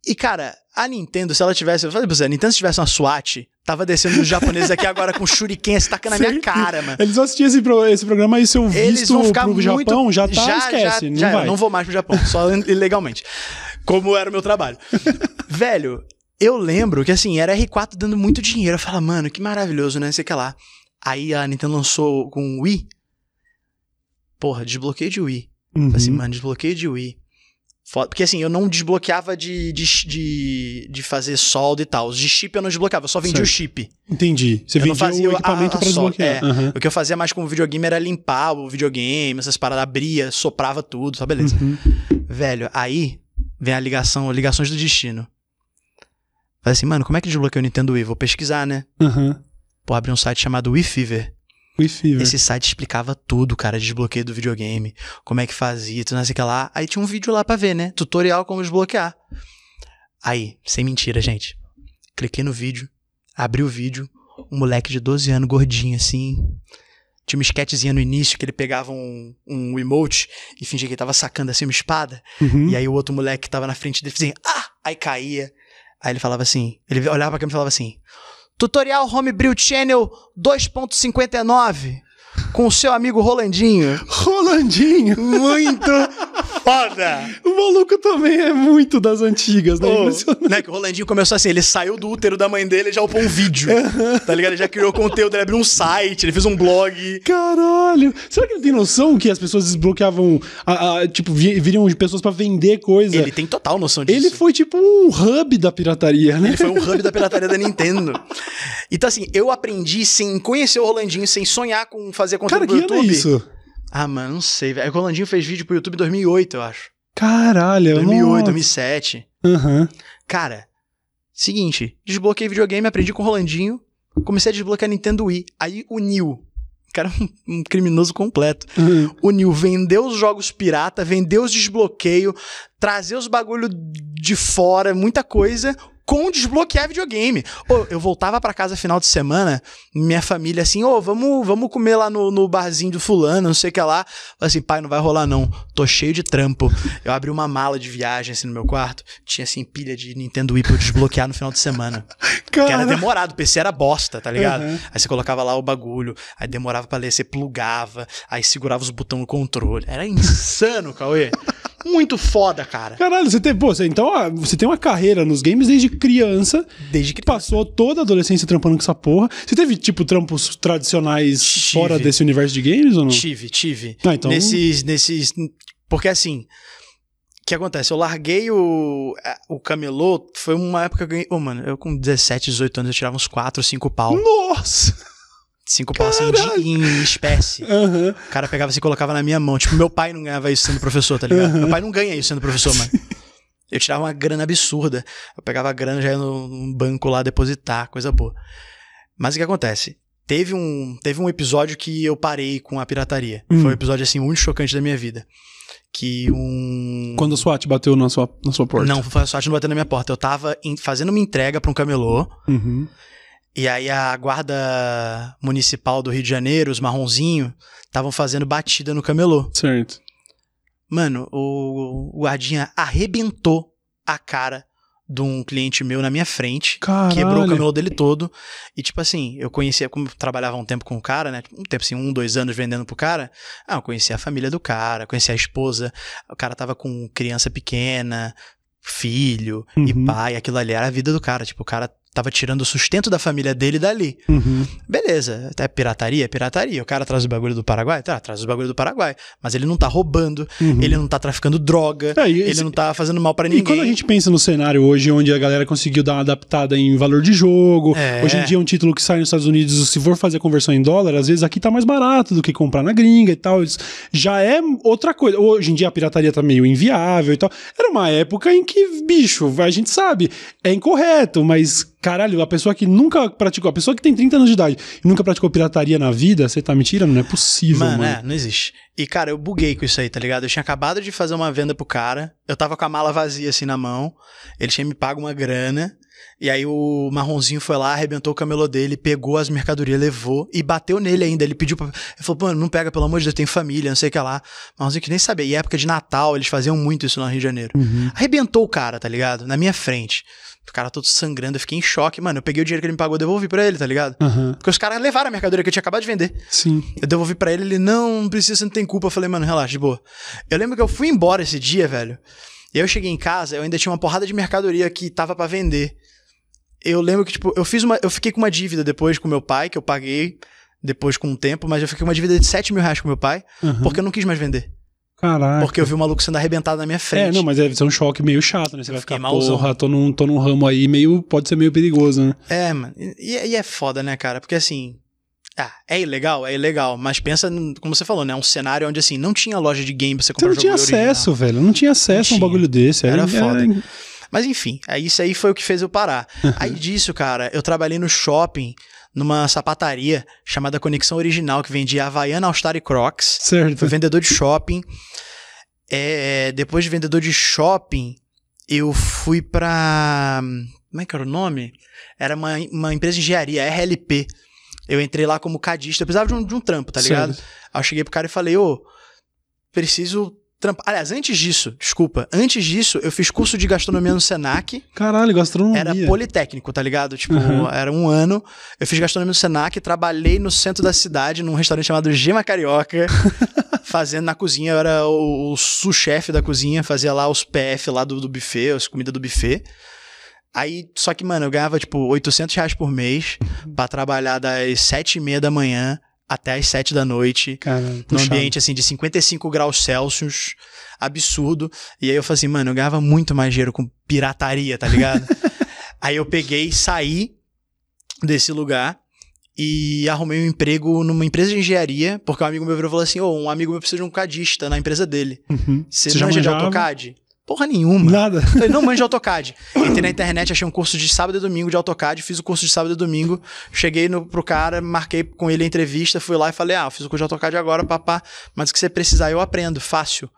E, cara, a Nintendo, se ela tivesse. Eu falei pra você, a Nintendo se tivesse uma SWAT, tava descendo os japoneses aqui agora com shuriken se tacando na minha cara, mano. Eles vão assistir esse, pro- esse programa e seu Eles visto vão ficar pro muito. Japão já tá, esquece, já, não já, vai. Eu não vou mais pro Japão, só ilegalmente. Como era o meu trabalho. Velho, eu lembro que assim, era R4 dando muito dinheiro. Eu falava, mano, que maravilhoso, né? Sei que lá. Aí a Nintendo lançou com o Wii. Porra, desbloqueio de Wii. Uhum. Assim, mano, desbloqueio de Wii. Foda- Porque assim, eu não desbloqueava de, de, de, de fazer solda e tal. Os de chip eu não desbloqueava, eu só vendia Certo. o chip. Entendi. Você Eu vendia fazia o a- equipamento a pra solda, desbloquear. é. Aham. O que eu fazia mais com o videogame era limpar o videogame, essas paradas, abria, soprava tudo, só beleza. Uhum. Velho, aí vem a ligação, ligações do destino. Falei assim, mano, como é que desbloqueia o Nintendo Wii? Vou pesquisar, né? Aham. Pô, abri um site chamado Wii Fever. Wii Fever. Esse site explicava tudo, cara, desbloqueio do videogame, como é que fazia, tudo não sei o que lá. Aí tinha um vídeo lá pra ver, né? Tutorial como desbloquear. Aí, sem mentira, gente. Cliquei no vídeo, abri o vídeo, um moleque de 12 anos, gordinho assim. Tinha uma sketchzinha no início que ele pegava um, um emote e fingia que ele tava sacando assim uma espada. Uhum. E aí o outro moleque que tava na frente dele fazia, ah! Aí caía. Aí ele falava assim, ele olhava pra câmera e falava assim, Tutorial Homebrew Channel 2.59 com o seu amigo Rolandinho. Rolandinho. Muito foda! O maluco também é muito das antigas, né? Impressionante. né, que o Rolandinho começou assim, ele saiu do útero da mãe dele e já upou um vídeo, tá ligado? Ele já criou conteúdo, ele abriu um site, ele fez um blog. Caralho! Será que ele tem noção que as pessoas desbloqueavam, a- a- tipo, vi- viriam de pessoas pra vender coisa? Ele tem total noção disso. Ele foi tipo um hub da pirataria, né? Ele foi um hub da pirataria da Nintendo. Então, assim, eu aprendi sem conhecer o Rolandinho, sem sonhar com fazer conteúdo Cara, que pro ano é isso? Ah, mano, não sei, velho. O Rolandinho fez vídeo pro YouTube em 2008, eu acho. Caralho, 2008, nossa. 2007. Aham. Cara, seguinte, desbloqueei videogame, aprendi com o Rolandinho, comecei a desbloquear Nintendo Wii. Aí o Nil, cara, um, um criminoso completo. aham. O Nil vendeu os jogos pirata, vendeu os desbloqueio, trazer os bagulho de fora, muita coisa, com desbloquear videogame. Ô, eu voltava pra casa final de semana, minha família assim, ô, vamos, vamos comer lá no, no barzinho do fulano, não sei o que lá. Falei assim, pai, não vai rolar não, tô cheio de trampo. Eu abri uma mala de viagem assim no meu quarto, tinha assim pilha de Nintendo Wii pra eu desbloquear no final de semana. Que era Cara, demorado, o PC era bosta, tá ligado? Uhum. Aí você colocava lá o bagulho, aí demorava pra ler, você plugava, aí segurava os botões no controle. Era insano, Cauê. Muito foda, cara. Caralho, você tem, pô, você, então ah, você tem uma carreira nos games desde criança, Desde que passou toda a adolescência trampando com essa porra. Você teve, tipo, trampos tradicionais Tive. fora desse universo de games ou não? tive, tive. Ah, então- Nesses, nesses. Porque assim. O que acontece? Eu larguei o, a- o camelô, foi uma época que eu ganhei. Ô, mano, eu com 17, 18 anos eu tirava uns 4, 5 pau. Nossa! 5 pau assim de, em espécie. Aham. O cara pegava assim e colocava na minha mão. Tipo, meu pai não ganhava isso sendo professor, tá ligado? Meu pai não ganha isso sendo professor, mano. Eu tirava uma grana absurda. Eu pegava a grana, já ia no, num banco lá depositar, coisa boa. Mas o que acontece? Teve um, teve um episódio que eu parei com a pirataria. Hum. Foi um episódio, assim, muito chocante da minha vida. Que um... Quando a SWAT bateu na sua, na sua porta. Não, foi a sorte não batendo na minha porta. Eu tava em- fazendo uma entrega pra um camelô. Uhum. E aí a guarda municipal do Rio de Janeiro, os marronzinhos, estavam fazendo batida no camelô. Certo. Mano, o, guardinha arrebentou a cara de um cliente meu na minha frente. Caralho. Quebrou o camelô dele todo. E, tipo assim, eu conhecia, como eu trabalhava um tempo com o cara, né? Um tempo assim, um, dois anos vendendo pro cara. Ah, eu conhecia a família do cara, conhecia a esposa. O cara tava com criança pequena, filho e Uhum. pai. Aquilo ali era a vida do cara. Tipo, o cara tava tirando o sustento da família dele dali. Uhum. Beleza, até pirataria, é pirataria. O cara traz o bagulho do Paraguai? Tá, traz o bagulho do Paraguai. Mas ele não tá roubando, Uhum. ele não tá traficando droga, É, e ele esse- não tá fazendo mal pra E ninguém. quando a gente pensa no cenário hoje, onde a galera conseguiu dar uma adaptada em valor de jogo, É. hoje em dia um título que sai nos Estados Unidos, se for fazer a conversão em dólar, às vezes aqui tá mais barato do que comprar na gringa e tal. Já é outra coisa. Hoje em dia a pirataria tá meio inviável e tal. Era uma época em que, bicho, a gente sabe, é incorreto, mas caralho, a pessoa que nunca praticou, a pessoa que tem 30 anos de idade e nunca praticou pirataria na vida, você tá me tirando? Não é possível, mano. Mano, é, não existe. E, cara, eu buguei com isso aí, tá ligado? Eu tinha acabado de fazer uma venda pro cara, eu tava com a mala vazia assim na mão, ele tinha me pago uma grana, e aí o marronzinho foi lá, arrebentou o camelô dele, pegou as mercadorias, levou e bateu nele ainda. Ele pediu pra. Ele falou, mano, não pega, pelo amor de Deus, eu tenho família, não sei o que lá. Marronzinho que nem sabia. E época de Natal, eles faziam muito isso no Rio de Janeiro. Uhum. Arrebentou o cara, tá ligado? Na minha frente. O cara todo sangrando, eu fiquei em choque. Mano, eu peguei o dinheiro que ele me pagou, devolvi pra ele, tá ligado? Aham. Porque os caras levaram a mercadoria que eu tinha acabado de vender. Sim. Eu devolvi pra ele, ele, não, não precisa, você não tem culpa. Eu falei, mano, relaxa, de boa. Eu lembro que eu fui embora esse dia, velho. E eu cheguei em casa, eu ainda tinha uma porrada de mercadoria que tava pra vender. Eu lembro que, tipo, eu fiz uma. Eu fiquei com uma dívida depois com meu pai, que eu paguei depois com um tempo, mas eu fiquei com uma dívida de 7 mil reais com meu pai, Aham. porque eu não quis mais vender. Caraca. Porque eu vi o maluco sendo arrebentado na minha É, frente. não, mas deve ser um choque meio chato, né? Você vai ficar, malzão. porra, tô num, tô num ramo aí meio. Pode ser meio perigoso, né? É, mano. E, e é foda, né, cara? Porque assim. Ah, é ilegal? É ilegal. Mas pensa, como você falou, né? Um cenário onde, assim, não tinha loja de game pra você Você comprar não tinha jogo original. acesso, velho. Não tinha acesso a um bagulho desse. Era foda. era- Mas enfim, isso aí foi o que fez eu parar. Aí disso, cara, eu trabalhei no shopping, numa sapataria chamada Conexão Original, que vendia Havaiana, All Star e Crocs. Certo. Fui vendedor de shopping. É, depois de vendedor de shopping, eu fui pra. Como é que era o nome? Era uma, uma empresa de engenharia, RLP. Eu entrei lá como cadista, eu precisava de um, de um trampo, tá ligado? Certo. Aí eu cheguei pro cara e falei, ô, preciso trampar. Aliás, antes disso, desculpa, antes disso, eu fiz curso de gastronomia no Senac. Caralho, gastronomia. Era politécnico, tá ligado? Tipo, Uhum. era um ano. Eu fiz gastronomia no Senac, trabalhei no centro da cidade, num restaurante chamado Gema Carioca, fazendo na cozinha. Eu era o, o sous-chefe da cozinha, fazia lá os PF lá do, do buffet, as comidas do buffet. Aí, só que, mano, eu ganhava, tipo, 800 reais por mês pra trabalhar das sete e meia da manhã até as sete da noite Cara, num ambiente assim de 55 graus Celsius, absurdo. E aí eu falei assim, mano, eu ganhava muito mais dinheiro com pirataria, tá ligado? aí eu peguei, saí desse lugar e arrumei um emprego numa empresa de engenharia, porque um amigo meu virou e falou assim: Ô, um amigo meu precisa de um cadista na empresa dele. Uhum. Você, Você já manja de? AutoCAD? Porra nenhuma. Nada. Eu falei, não manjo de AutoCAD. Entrei na internet, achei um curso de sábado e domingo de AutoCAD, fiz o curso de sábado e domingo, cheguei no, pro cara, marquei com ele a entrevista, fui lá e falei, ah, fiz o curso de AutoCAD agora, papá, mas o que você precisar eu aprendo, fácil.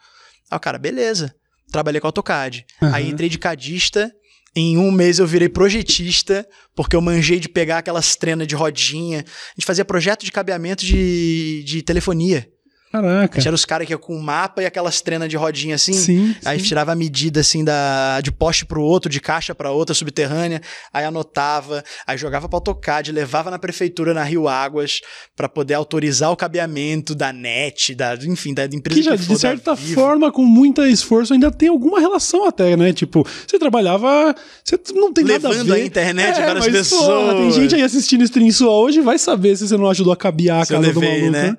Aí o cara, beleza. Trabalhei com AutoCAD. Aí Aham. entrei de cadista, em um mês eu virei projetista, porque eu manjei de pegar aquelas trenas de rodinha. A gente fazia projeto de cabeamento de, de telefonia. A Caraca. gente era os caras que ia com um mapa e aquelas trenas de rodinha assim. Sim. Aí sim. tirava a medida assim da de poste pro outro, de caixa pra outra subterrânea, aí anotava, aí jogava pra AutoCAD, levava na prefeitura na Rio Águas pra poder autorizar o cabeamento da NET, da, enfim, da empresa Que já, que for, de certa forma, com muito esforço, ainda tem alguma relação até, né? Tipo, você trabalhava. Você não tem nada a levando ver. a internet É, para as pessoas. porra, tem gente aí assistindo stream sua hoje, vai saber se você não ajudou a cabear a Se casa do levei, maluco, né? né?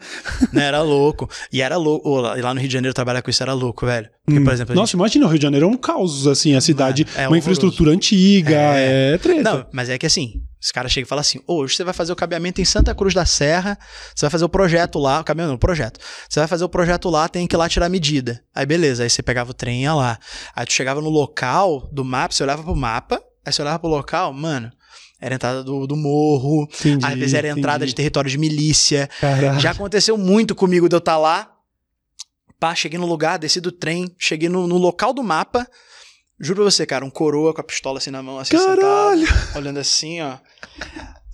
né? Era louco. E era louco. E lá no Rio de Janeiro trabalhar com isso era louco, velho. Porque, por exemplo, Hum. Nossa, imagina, o Rio de Janeiro é um caos, assim, a cidade, é uma horroroso. infraestrutura antiga, é, treta. Não, mas é que assim, os caras chegam e falam assim: "Ô, hoje você vai fazer o cabeamento em Santa Cruz da Serra, você vai fazer o projeto lá, o cabeamento, não, o projeto. Você vai fazer o projeto lá, tem que ir lá tirar a medida. Aí beleza, aí você pegava o trem e ia lá. Aí tu chegava no local do mapa, você olhava pro mapa, aí você olhava pro local, mano, era entrada do, do morro, Entendi, às vezes era entrada de território de milícia. Caraca. Já aconteceu muito comigo de eu estar lá. Pá, cheguei no lugar, desci do trem, cheguei no, no local do mapa. Juro pra você, cara, um coroa com a pistola assim na mão, assim, Caralho! sentado, olhando assim, ó.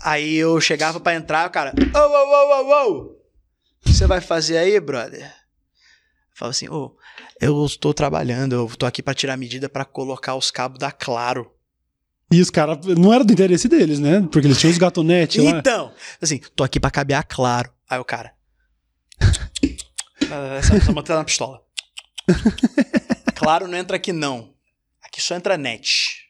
Aí eu chegava pra entrar, o cara, ô, ô, ô, ô, ô, o que você vai fazer aí, brother? Fala assim, ô, eu estou trabalhando, eu tô aqui pra tirar medida pra colocar os cabos da Claro. E os caras, não era do interesse deles, né? Porque eles tinham os gatonetes lá. Então, assim, tô aqui pra cabear claro. Aí o cara. Ah, essa mantendo na pistola. Claro, não entra aqui não. Aqui só entra net.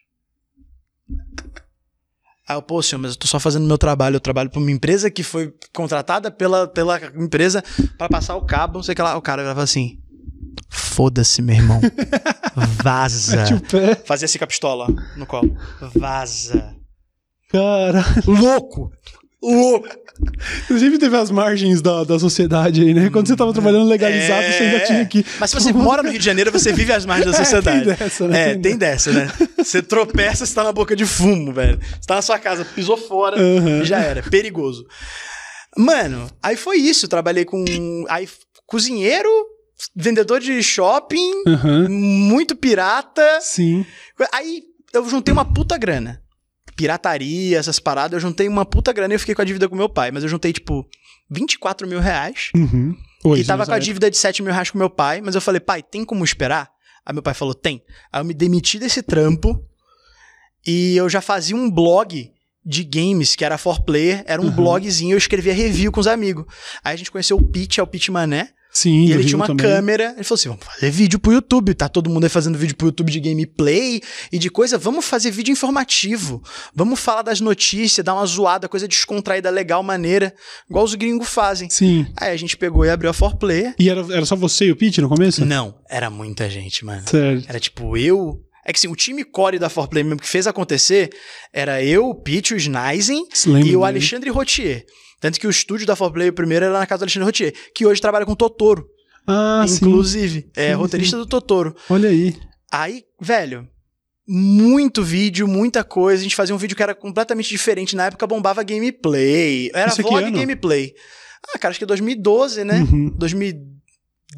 Aí eu, pô, senhor, mas eu tô só fazendo meu trabalho. Eu trabalho pra uma empresa que foi contratada pela, pela empresa pra passar o cabo, não sei o que lá. O cara falava assim: Foda-se, meu irmão. Vaza. Mete o pé. Fazia assim com a pistola ó, no colo. Vaza. Cara, Louco! Louco! inclusive teve as margens da, da sociedade aí, né? Quando você tava trabalhando legalizado, você ainda É. tinha que. Mas se você mora no Rio de Janeiro, você vive às margens da É, sociedade. tem dessa, né? É, Tem tem dessa, né? Você tropeça, você tá na boca de fumo, velho. Você tá na sua casa, pisou fora, Aham. já era. Perigoso. Mano, aí foi isso. Trabalhei com. Aí, cozinheiro, vendedor de shopping, Aham. muito pirata. Sim. Aí eu juntei uma puta grana. Pirataria, essas paradas, eu juntei uma puta grana e eu fiquei com a dívida com meu pai. Mas eu juntei, tipo, 24 mil reais. Uhum. Hoje, e tava com a dívida de 7 mil reais com meu pai, mas eu falei, pai, tem como esperar? Aí meu pai falou, tem. Aí eu me demiti desse trampo e eu já fazia um blog de games, que era for player, era um Uhum. blogzinho, eu escrevia review com os amigos. Aí a gente conheceu o Pete, é o Pete Mané. Sim, E ele tinha uma também. câmera, ele falou assim: vamos fazer vídeo pro YouTube. Tá todo mundo aí fazendo vídeo pro YouTube de gameplay e de coisa. Vamos fazer vídeo informativo. Vamos falar das notícias, dar uma zoada, coisa descontraída, legal, maneira, igual os gringos fazem. Sim. Aí a gente pegou e abriu a 4Player. E era, era só você e o Pete no começo? Não, era muita gente, mano. Sério. Era tipo eu. É que assim, o time core da 4Play mesmo que fez acontecer era eu, o Pete, o Lembro e o. Alexandre Rotier. Tanto que o estúdio da 4Play, o primeiro, era na casa do Alexandre Rotier, que hoje trabalha com Totoro, Ah, sim. inclusive. É Sim, roteirista do Totoro. Olha aí. Aí, velho, muito vídeo, muita coisa. A gente fazia um vídeo que era completamente diferente. Na época bombava gameplay. Era Isso vlog gameplay. Ah, cara, acho que é 2012, né? Uhum. 2000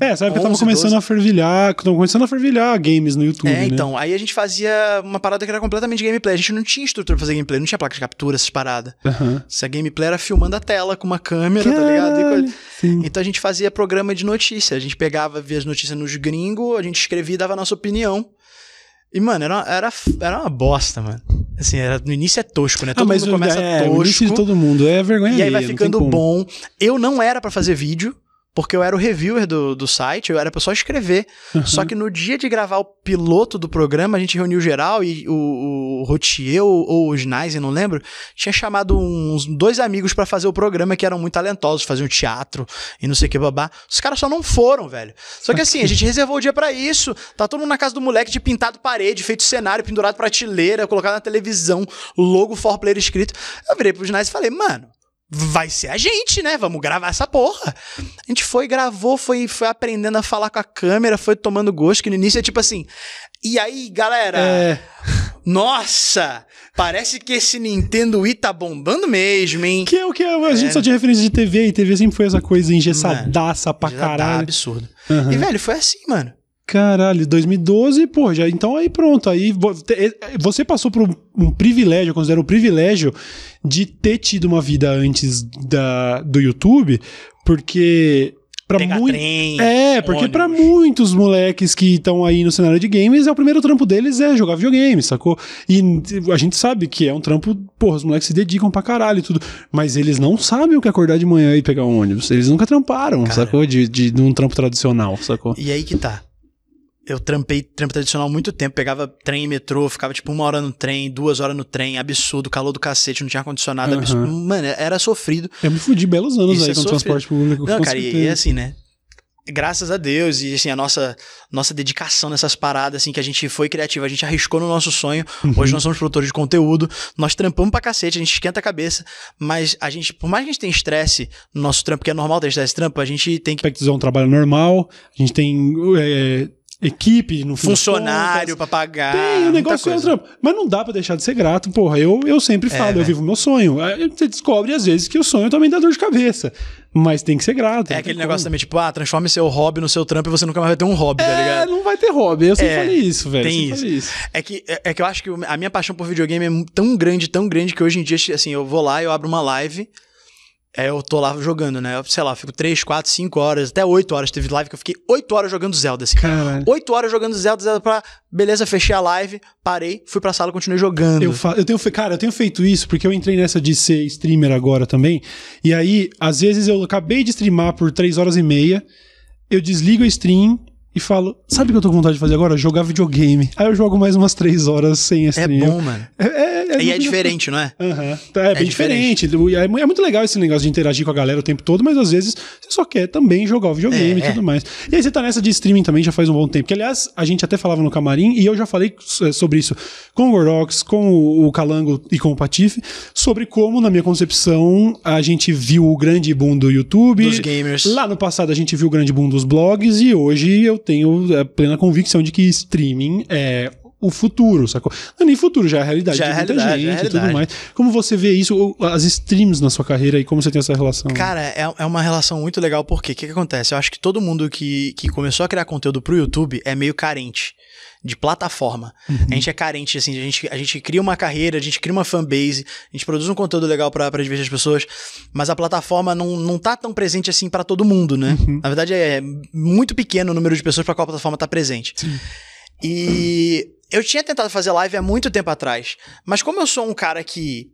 É, essa época tava 11, começando 12. a fervilhar, tava começando a fervilhar games no YouTube, É, né? então. Aí a gente fazia uma parada que era completamente gameplay. A gente não tinha estrutura pra fazer gameplay, não tinha placa de captura, essas paradas. Aham. Essa gameplay era filmando a tela com uma câmera, tá ligado? Caralho. Sim. Então a gente fazia programa de notícia. A gente pegava, via as notícias nos gringos, a gente escrevia e dava a nossa opinião. E, mano, era, era, era uma bosta, mano. Assim, era, no início é tosco, né? Ah, Todo mas mundo começa é, tosco. o início de todo mundo é vergonha E aí vai ficando bom. Eu não era pra fazer vídeo, porque eu era o reviewer do, do site, eu era pra só escrever. Uhum. Só que no dia de gravar o piloto do programa, a gente reuniu geral e o, o Rotier ou, ou o Schneisen, não lembro, tinha chamado uns dois amigos pra fazer o programa que eram muito talentosos, faziam teatro e não sei o que babá. Os caras só não foram, velho. Só que assim, a gente reservou o dia pra isso. Tá todo mundo na casa do moleque de pintado parede, feito cenário, pendurado prateleira, colocado na televisão, logo for player escrito. Eu virei pro Schneisen e falei, mano, vai ser a gente, né? Vamos gravar essa porra. A gente foi, gravou, foi, foi aprendendo a falar com a câmera, foi tomando gosto, que no início é tipo assim. E aí, galera? É, Nossa! Parece que esse Nintendo Wii tá bombando mesmo, hein? que é o que é, a gente É. só tinha referência de TV e TV sempre foi essa coisa engessadaça pra Já tá caralho. absurdo. Aham. E, velho, foi assim, mano. Caralho, 2012, pô, já então aí pronto, aí você passou por um, um privilégio, eu considero um privilégio de ter tido uma vida antes da, do YouTube, porque para muito. É, porque pra ônibus. muitos moleques que estão aí no cenário de games, é o primeiro trampo deles é jogar videogame, sacou? E a gente sabe que é um trampo, porra, os moleques se dedicam pra caralho e tudo, mas eles não sabem o que é acordar de manhã e pegar um ônibus. Eles nunca tramparam, Cara. sacou? De, de, de um trampo tradicional, sacou? E aí que tá. Eu trampei trampo tradicional muito tempo, pegava trem e metrô, ficava tipo uma hora no trem, duas horas no trem, absurdo, calor do cacete, não tinha ar-condicionado, Aham. absurdo. Mano, era sofrido. Eu me fudi belos anos Isso aí é com o sofrido. transporte público. Não, cara, e, e assim, né? Graças a Deus e assim, a nossa, nossa dedicação nessas paradas, assim, que a gente foi criativo, a gente arriscou no nosso sonho. Uhum. Hoje nós somos produtores de conteúdo, nós trampamos pra cacete, a gente esquenta a cabeça, mas a gente, por mais que a gente tenha estresse no nosso trampo, que é normal ter estresse trampo, a gente tem que aspectos é um trabalho normal, a gente tem é, equipe das funcionário pra pagar. Tem, o negócio é um coisa. trampo. Mas não dá pra deixar de ser grato, porra. Eu, eu sempre falo, eu velho. vivo meu sonho. Você descobre, às vezes, que o sonho também dá dor de cabeça. Mas tem que ser grato. É não aquele tem negócio como. também, tipo, ah, transforme seu hobby no seu trampo e você nunca mais vai ter um hobby, tá É, ligado? não vai ter hobby. Eu sempre É, falei isso, velho. tem eu falei isso. É que, é, é que eu acho que a minha paixão por videogame é tão grande, tão grande, que hoje em dia, assim, eu vou lá, eu abro uma live, é, eu tô lá jogando, né? Eu, sei lá, fico 3, 4, 5 horas, até 8 horas. Teve live que eu fiquei 8 horas jogando Zelda, assim. Caralho. 8 horas jogando Zelda, Zelda pra. Beleza, fechei a live, parei, fui pra sala e continuei jogando. Eu, fa- eu tenho, fe- cara, eu tenho feito isso porque eu entrei nessa de ser streamer agora também. E aí, às vezes eu acabei de streamar por 3 horas e meia, eu desligo a stream e falo, sabe o que eu tô com vontade de fazer agora? Jogar videogame. Aí eu jogo mais umas 3 horas sem É stream. bom, mano. É, é, é E é diferente, não é? Aham. Tá, É, bem diferente. diferente. É é muito legal esse negócio de interagir com a galera o tempo todo, mas às vezes você só quer também jogar o videogame É, e tudo mais. E aí você tá nessa de streaming também já faz um bom tempo. Que, aliás, a gente até falava no camarim, e eu já falei sobre isso com o Gordox, com o, o Calango e com o Patife, sobre como, na minha concepção, a gente viu o grande boom do YouTube. Dos gamers. Lá no passado a gente viu o grande boom dos blogs, e hoje eu tenho a plena convicção de que streaming é o futuro, sacou? Não é nem futuro, já é a realidade Já é de muita realidade, já é gente e tudo mais. Como você vê isso, as streams na sua carreira e como você tem essa relação? Cara, é, é uma relação muito legal, porque o que, que acontece? Eu acho que todo mundo que, que começou a criar conteúdo pro YouTube é meio carente de plataforma. A gente é carente, assim, a gente, a gente cria uma carreira, a gente cria uma fanbase, a gente produz um conteúdo legal pra pra divertir as pessoas, mas a plataforma não, não tá tão presente assim pra todo mundo, né? Na verdade, é muito pequeno o número de pessoas pra qual a plataforma tá presente. E eu tinha tentado fazer live há muito tempo atrás, mas como eu sou um cara que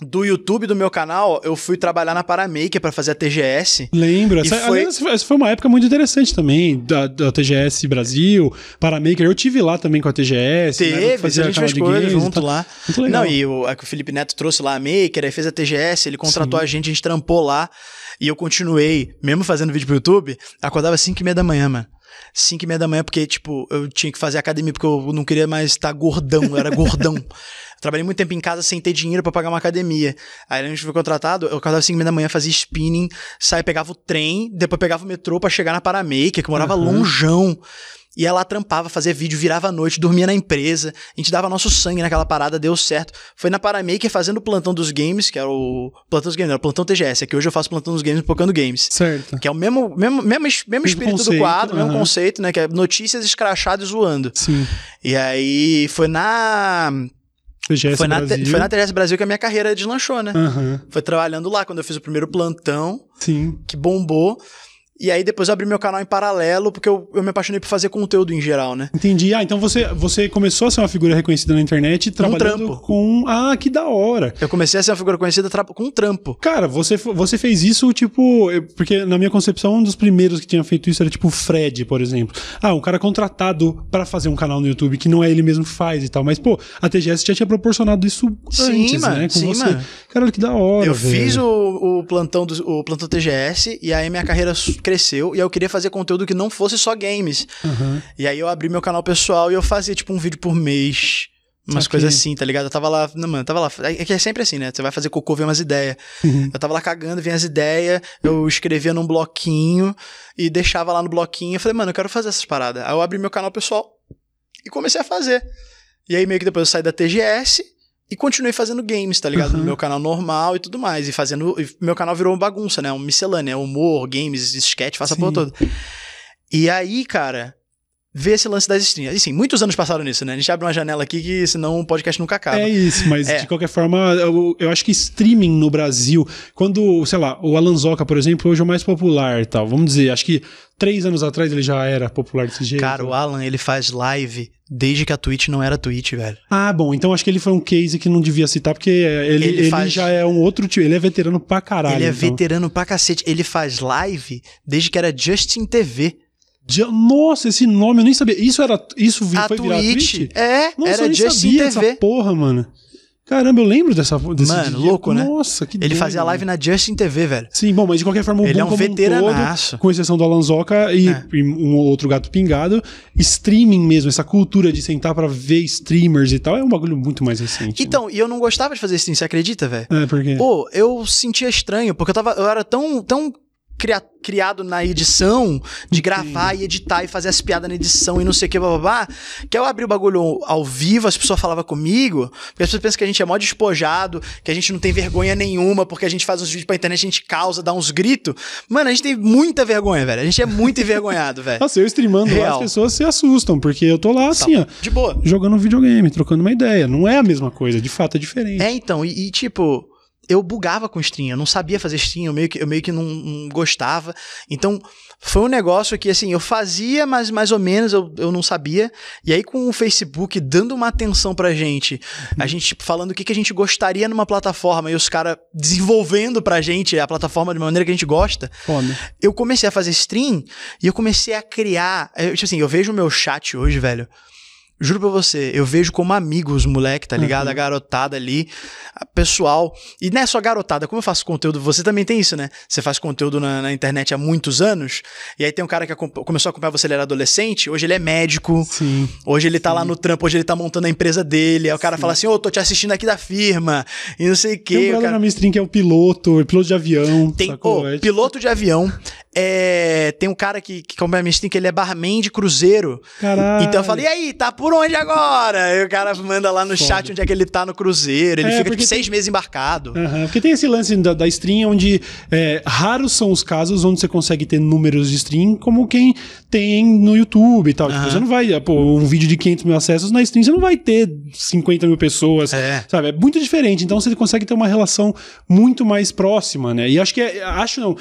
do YouTube do meu canal, eu fui trabalhar na Paramaker pra fazer a TGS. Lembro. Essa, foi- aliás, essa foi uma época muito interessante também, da, da TGS Brasil, Paramaker. Eu tive lá também com a TGS. né, Teve, fazia a gente fez de coisa games e junto lá. Muito legal. Não, e o, o Felipe Neto trouxe lá a Maker, aí fez a TGS, ele contratou a gente, a gente trampou lá. E eu continuei, mesmo fazendo vídeo pro YouTube, acordava às 5 e meia da manhã, mano. 5 e meia da manhã, porque, tipo, eu tinha que fazer academia, porque eu não queria mais estar gordão, eu era gordão. Trabalhei muito tempo em casa sem ter dinheiro pra pagar uma academia. Aí a gente foi contratado, eu acordava às 5 e meia da manhã, fazia spinning, saía, pegava o trem, depois pegava o metrô pra chegar na Paramaker, que morava Aham. longeão. Ia lá, trampava, fazia vídeo, virava à noite, dormia na empresa. A gente dava nosso sangue naquela parada, deu certo. Foi na Paramaker fazendo o plantão dos games, que era o. Plantão dos games, era o plantão TGS. Aqui hoje eu faço plantão dos games pocando games. Certo. Que é o mesmo, mesmo, mesmo, es- mesmo espírito do conceito, quadro, mesmo aham. conceito, né? Que é notícias escrachadas e zoando. Sim. E aí foi na. TGS Foi na, Brasil. foi na TGS Brasil que a minha carreira deslanchou, né? Aham. Foi trabalhando lá quando eu fiz o primeiro plantão Sim. que bombou. E aí depois eu abri meu canal em paralelo, porque eu, eu me apaixonei por fazer conteúdo em geral, né? Entendi. Ah, então você, você começou a ser uma figura reconhecida na internet trabalhando trampo. com. Ah, que da hora. Eu comecei a ser uma figura conhecida tra- com um trampo. Cara, você, você fez isso, tipo. Porque na minha concepção, um dos primeiros que tinha feito isso era tipo o Fred, por exemplo. Ah, um cara contratado pra fazer um canal no YouTube, que não é ele mesmo que faz e tal. Mas, pô, a TGS já tinha proporcionado isso Sim, antes, mano, né? Com sim, você. mano. Cara, que da hora. eu velho. fiz o, o plantão do, o plantão TGS e aí minha carreira su- cresceu e eu queria fazer conteúdo que não fosse só games. Aham. E aí eu abri meu canal pessoal e eu fazia tipo um vídeo por mês. Umas Saquei. coisas assim, tá ligado? Eu tava lá, não, mano, eu tava lá. É que é sempre assim, né? Você vai fazer cocô, vem umas ideias. Uhum. Eu tava lá cagando, vem as ideias, eu escrevia num bloquinho e deixava lá no bloquinho. Eu falei, mano, eu quero fazer essas paradas. Aí eu abri meu canal pessoal e comecei a fazer. E aí meio que depois eu saí da TGS e continuei fazendo games, tá ligado? No Uhum. meu canal normal e tudo mais. E fazendo. e meu canal virou uma bagunça, né? Um miscelânea, humor, games, sketch, faça a porra toda. E aí, cara. Vê esse lance das streams. Assim, muitos anos passaram nisso, né? A gente abre uma janela aqui que senão o podcast nunca acaba. É isso, mas É. de qualquer forma, eu, eu acho que streaming no Brasil, quando, sei lá, o Alanzoca, por exemplo, hoje é o mais popular e tal. Vamos dizer, acho que três anos atrás ele já era popular desse jeito. Cara, o Alan, ele faz live desde que a Twitch não era Twitch, velho. Ah, bom, então acho que ele foi um case que não devia citar, porque ele, Ele ele, faz- já é um outro tipo, ele é veterano pra caralho. ele é então. veterano pra cacete. Ele faz live desde que era Justin TV. Já- Nossa, esse nome eu nem sabia. Isso era. Isso A foi virar Twitch, Twitch? é, Nossa, eu era nem Justin sabia TV. dessa porra, mano. Caramba, eu lembro dessa desse Mano, dia. louco, né? Nossa, que Ele doido, fazia live mano. na Justin TV, velho. Sim, bom, mas de qualquer forma, o Ele é um veteranaço. todo, com exceção do Alanzoca e, É. e um outro gato pingado, streaming mesmo, essa cultura de sentar pra ver streamers e tal, é um bagulho muito mais recente. né? Então, e eu não gostava de fazer stream, você acredita, velho? É, porque. Pô, eu sentia estranho, porque eu tava. Eu era tão. tão cria- criado na edição, de gravar e editar e fazer as piadas na edição e não sei o que, babá, que eu abri o bagulho ao vivo, as pessoas falavam comigo, porque as pessoas pensam que a gente é mó despojado, que a gente não tem vergonha nenhuma, porque a gente faz uns vídeos pra internet, a gente causa, dá uns gritos. Mano, a gente tem muita vergonha, velho. A gente é muito envergonhado, velho. Nossa, eu streamando lá, Real. as pessoas se assustam, porque eu tô lá assim, ó, De boa. jogando videogame, trocando uma ideia. Não é a mesma coisa, de fato é diferente. É, então, e, e, tipo, eu bugava com stream, eu não sabia fazer stream, eu meio que, eu meio que não, não gostava. Então, foi um negócio que, assim, eu fazia, mas mais ou menos eu, eu não sabia. E aí, com o Facebook dando uma atenção pra gente, a gente tipo, falando o que, que a gente gostaria numa plataforma e os caras desenvolvendo pra gente a plataforma de uma maneira que a gente gosta, Foda. eu comecei a fazer stream e eu comecei a criar. Eu, tipo assim, eu vejo o meu chat hoje, velho. Juro pra você, eu vejo como amigos, moleque, tá ligado? Uhum. A garotada ali, a pessoal. E não é só garotada, como eu faço conteúdo, você também tem isso, né? Você faz conteúdo na, na internet há muitos anos, e aí tem um cara que começou a acompanhar você, ele era adolescente, hoje ele é médico, Sim. hoje ele tá lá no trampo, hoje ele tá montando a empresa dele, aí o cara fala assim, ô, tô te assistindo aqui da firma, e não sei o Tem um quê. o brother cara... na minha stream que é o piloto, o piloto de avião. Tem ô, É tipo- piloto de avião. É, tem um cara que, que acompanha a minha stream que ele é barman de cruzeiro. Caralho. Então eu falei, e aí, tá por onde agora? E o cara manda lá no chat onde é que ele tá no cruzeiro. Ele É, fica tipo seis meses embarcado. Aham, Porque tem esse lance da, da stream onde é, raros são os casos onde você consegue ter números de stream como quem tem no YouTube e tal. Tipo, Aham. você não vai, pô, um vídeo de 500 mil acessos na stream, você não vai ter 50 mil pessoas. É. Sabe? É muito diferente. Então você consegue ter uma relação muito mais próxima, né? E acho que é. Acho não.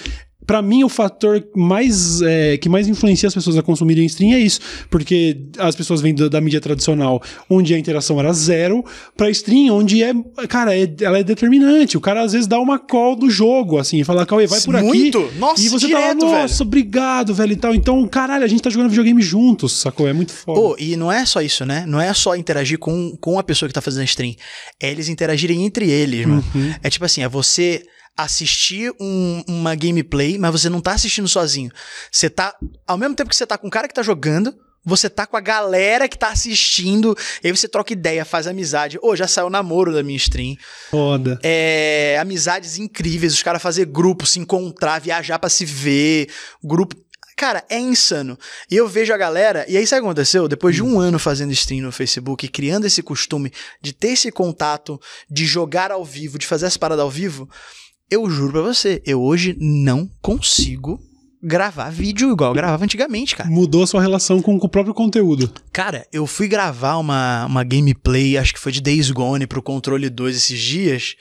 Pra mim, o fator mais é, que mais influencia as pessoas a consumirem stream é isso. Porque as pessoas vêm da, da mídia tradicional, onde a interação era zero, pra stream, onde é. Cara, é- ela é determinante. O cara às vezes dá uma call do jogo, assim, e fala, Cauê, vai por aqui. Muito? Nossa, e você direto, tá lá, velho. nossa, obrigado, velho, e tal. Então, caralho, a gente tá jogando videogame juntos, sacou? É muito foda. Pô, e não é só isso, né? Não é só interagir com, com a pessoa que tá fazendo a stream. É eles interagirem entre eles, mano. Uhum. É tipo assim, é você assistir um- uma gameplay, mas você não tá assistindo sozinho. Você tá. Ao mesmo tempo que você tá com o cara que tá jogando. Você tá com a galera que tá assistindo, e aí você troca ideia, faz amizade. Ô, já saiu namoro da minha stream. Foda. É, amizades incríveis, os caras fazer grupo, se encontrar, viajar pra se ver, grupo. Cara, é insano. E eu vejo a galera, e aí sabe o que aconteceu? Depois de um ano fazendo stream no Facebook criando esse costume de ter esse contato, de jogar ao vivo, de fazer essa parada ao vivo, eu juro pra você, eu hoje não consigo gravar vídeo igual eu gravava antigamente, cara. Mudou a sua relação com, com o próprio conteúdo. Cara, eu fui gravar uma, uma gameplay, acho que foi de Days Gone pro Controle 2 esses dias.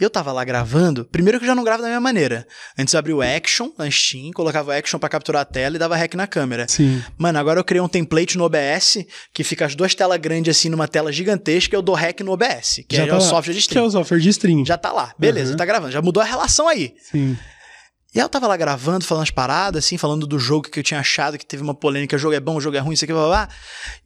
E eu tava lá gravando. Primeiro que eu já não gravo da mesma maneira. Antes eu abria o Action na Steam, colocava o Action pra capturar a tela e dava hack na câmera. Sim. Mano, agora eu criei um template no OBS que fica as duas telas grandes assim numa tela gigantesca e eu dou hack no OBS, que Já é tá o lá. software de Que é stream. o software de stream. Já tá lá, beleza, Uhum. tá gravando. Já mudou a relação aí. Sim. E aí eu tava lá gravando, falando as paradas, assim, falando do jogo que eu tinha achado, que teve uma polêmica, o jogo é bom, o jogo é ruim, isso aqui, blá, blá, blá.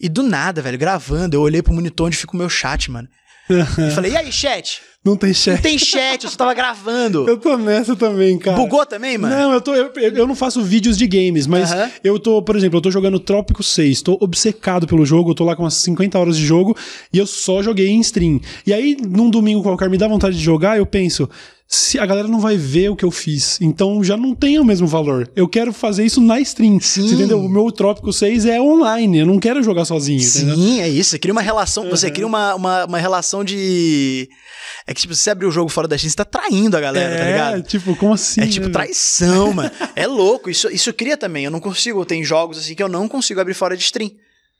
E do nada, velho, gravando, eu olhei pro monitor onde fica o meu chat, mano. E falei, e aí, chat? Não tem Não chat. tem chat, eu só tava gravando. Eu tô nessa também, cara. Bugou também, mano? Não, eu, tô, eu, eu não faço vídeos de games, mas eu tô, por exemplo, eu tô jogando Trópico 6, tô obcecado pelo jogo, eu tô lá com umas 50 horas de jogo e eu só joguei em stream. E aí, num domingo qualquer, me dá vontade de jogar, eu penso, se a galera não vai ver o que eu fiz, então já não tem o mesmo valor. Eu quero fazer isso na stream. Sim. Você entendeu? O meu Trópico 6 é online, eu não quero jogar sozinho, entendeu? Sim, é isso. Você cria uma relação, você cria uma, uma, uma relação de. É que, tipo, se você abrir o jogo fora da Steam, você tá traindo a galera, tá ligado? É, tipo, como assim? É tipo né, traição, mano. É louco. Isso, isso cria também. Eu não consigo. Tem jogos assim que eu não consigo abrir fora de stream.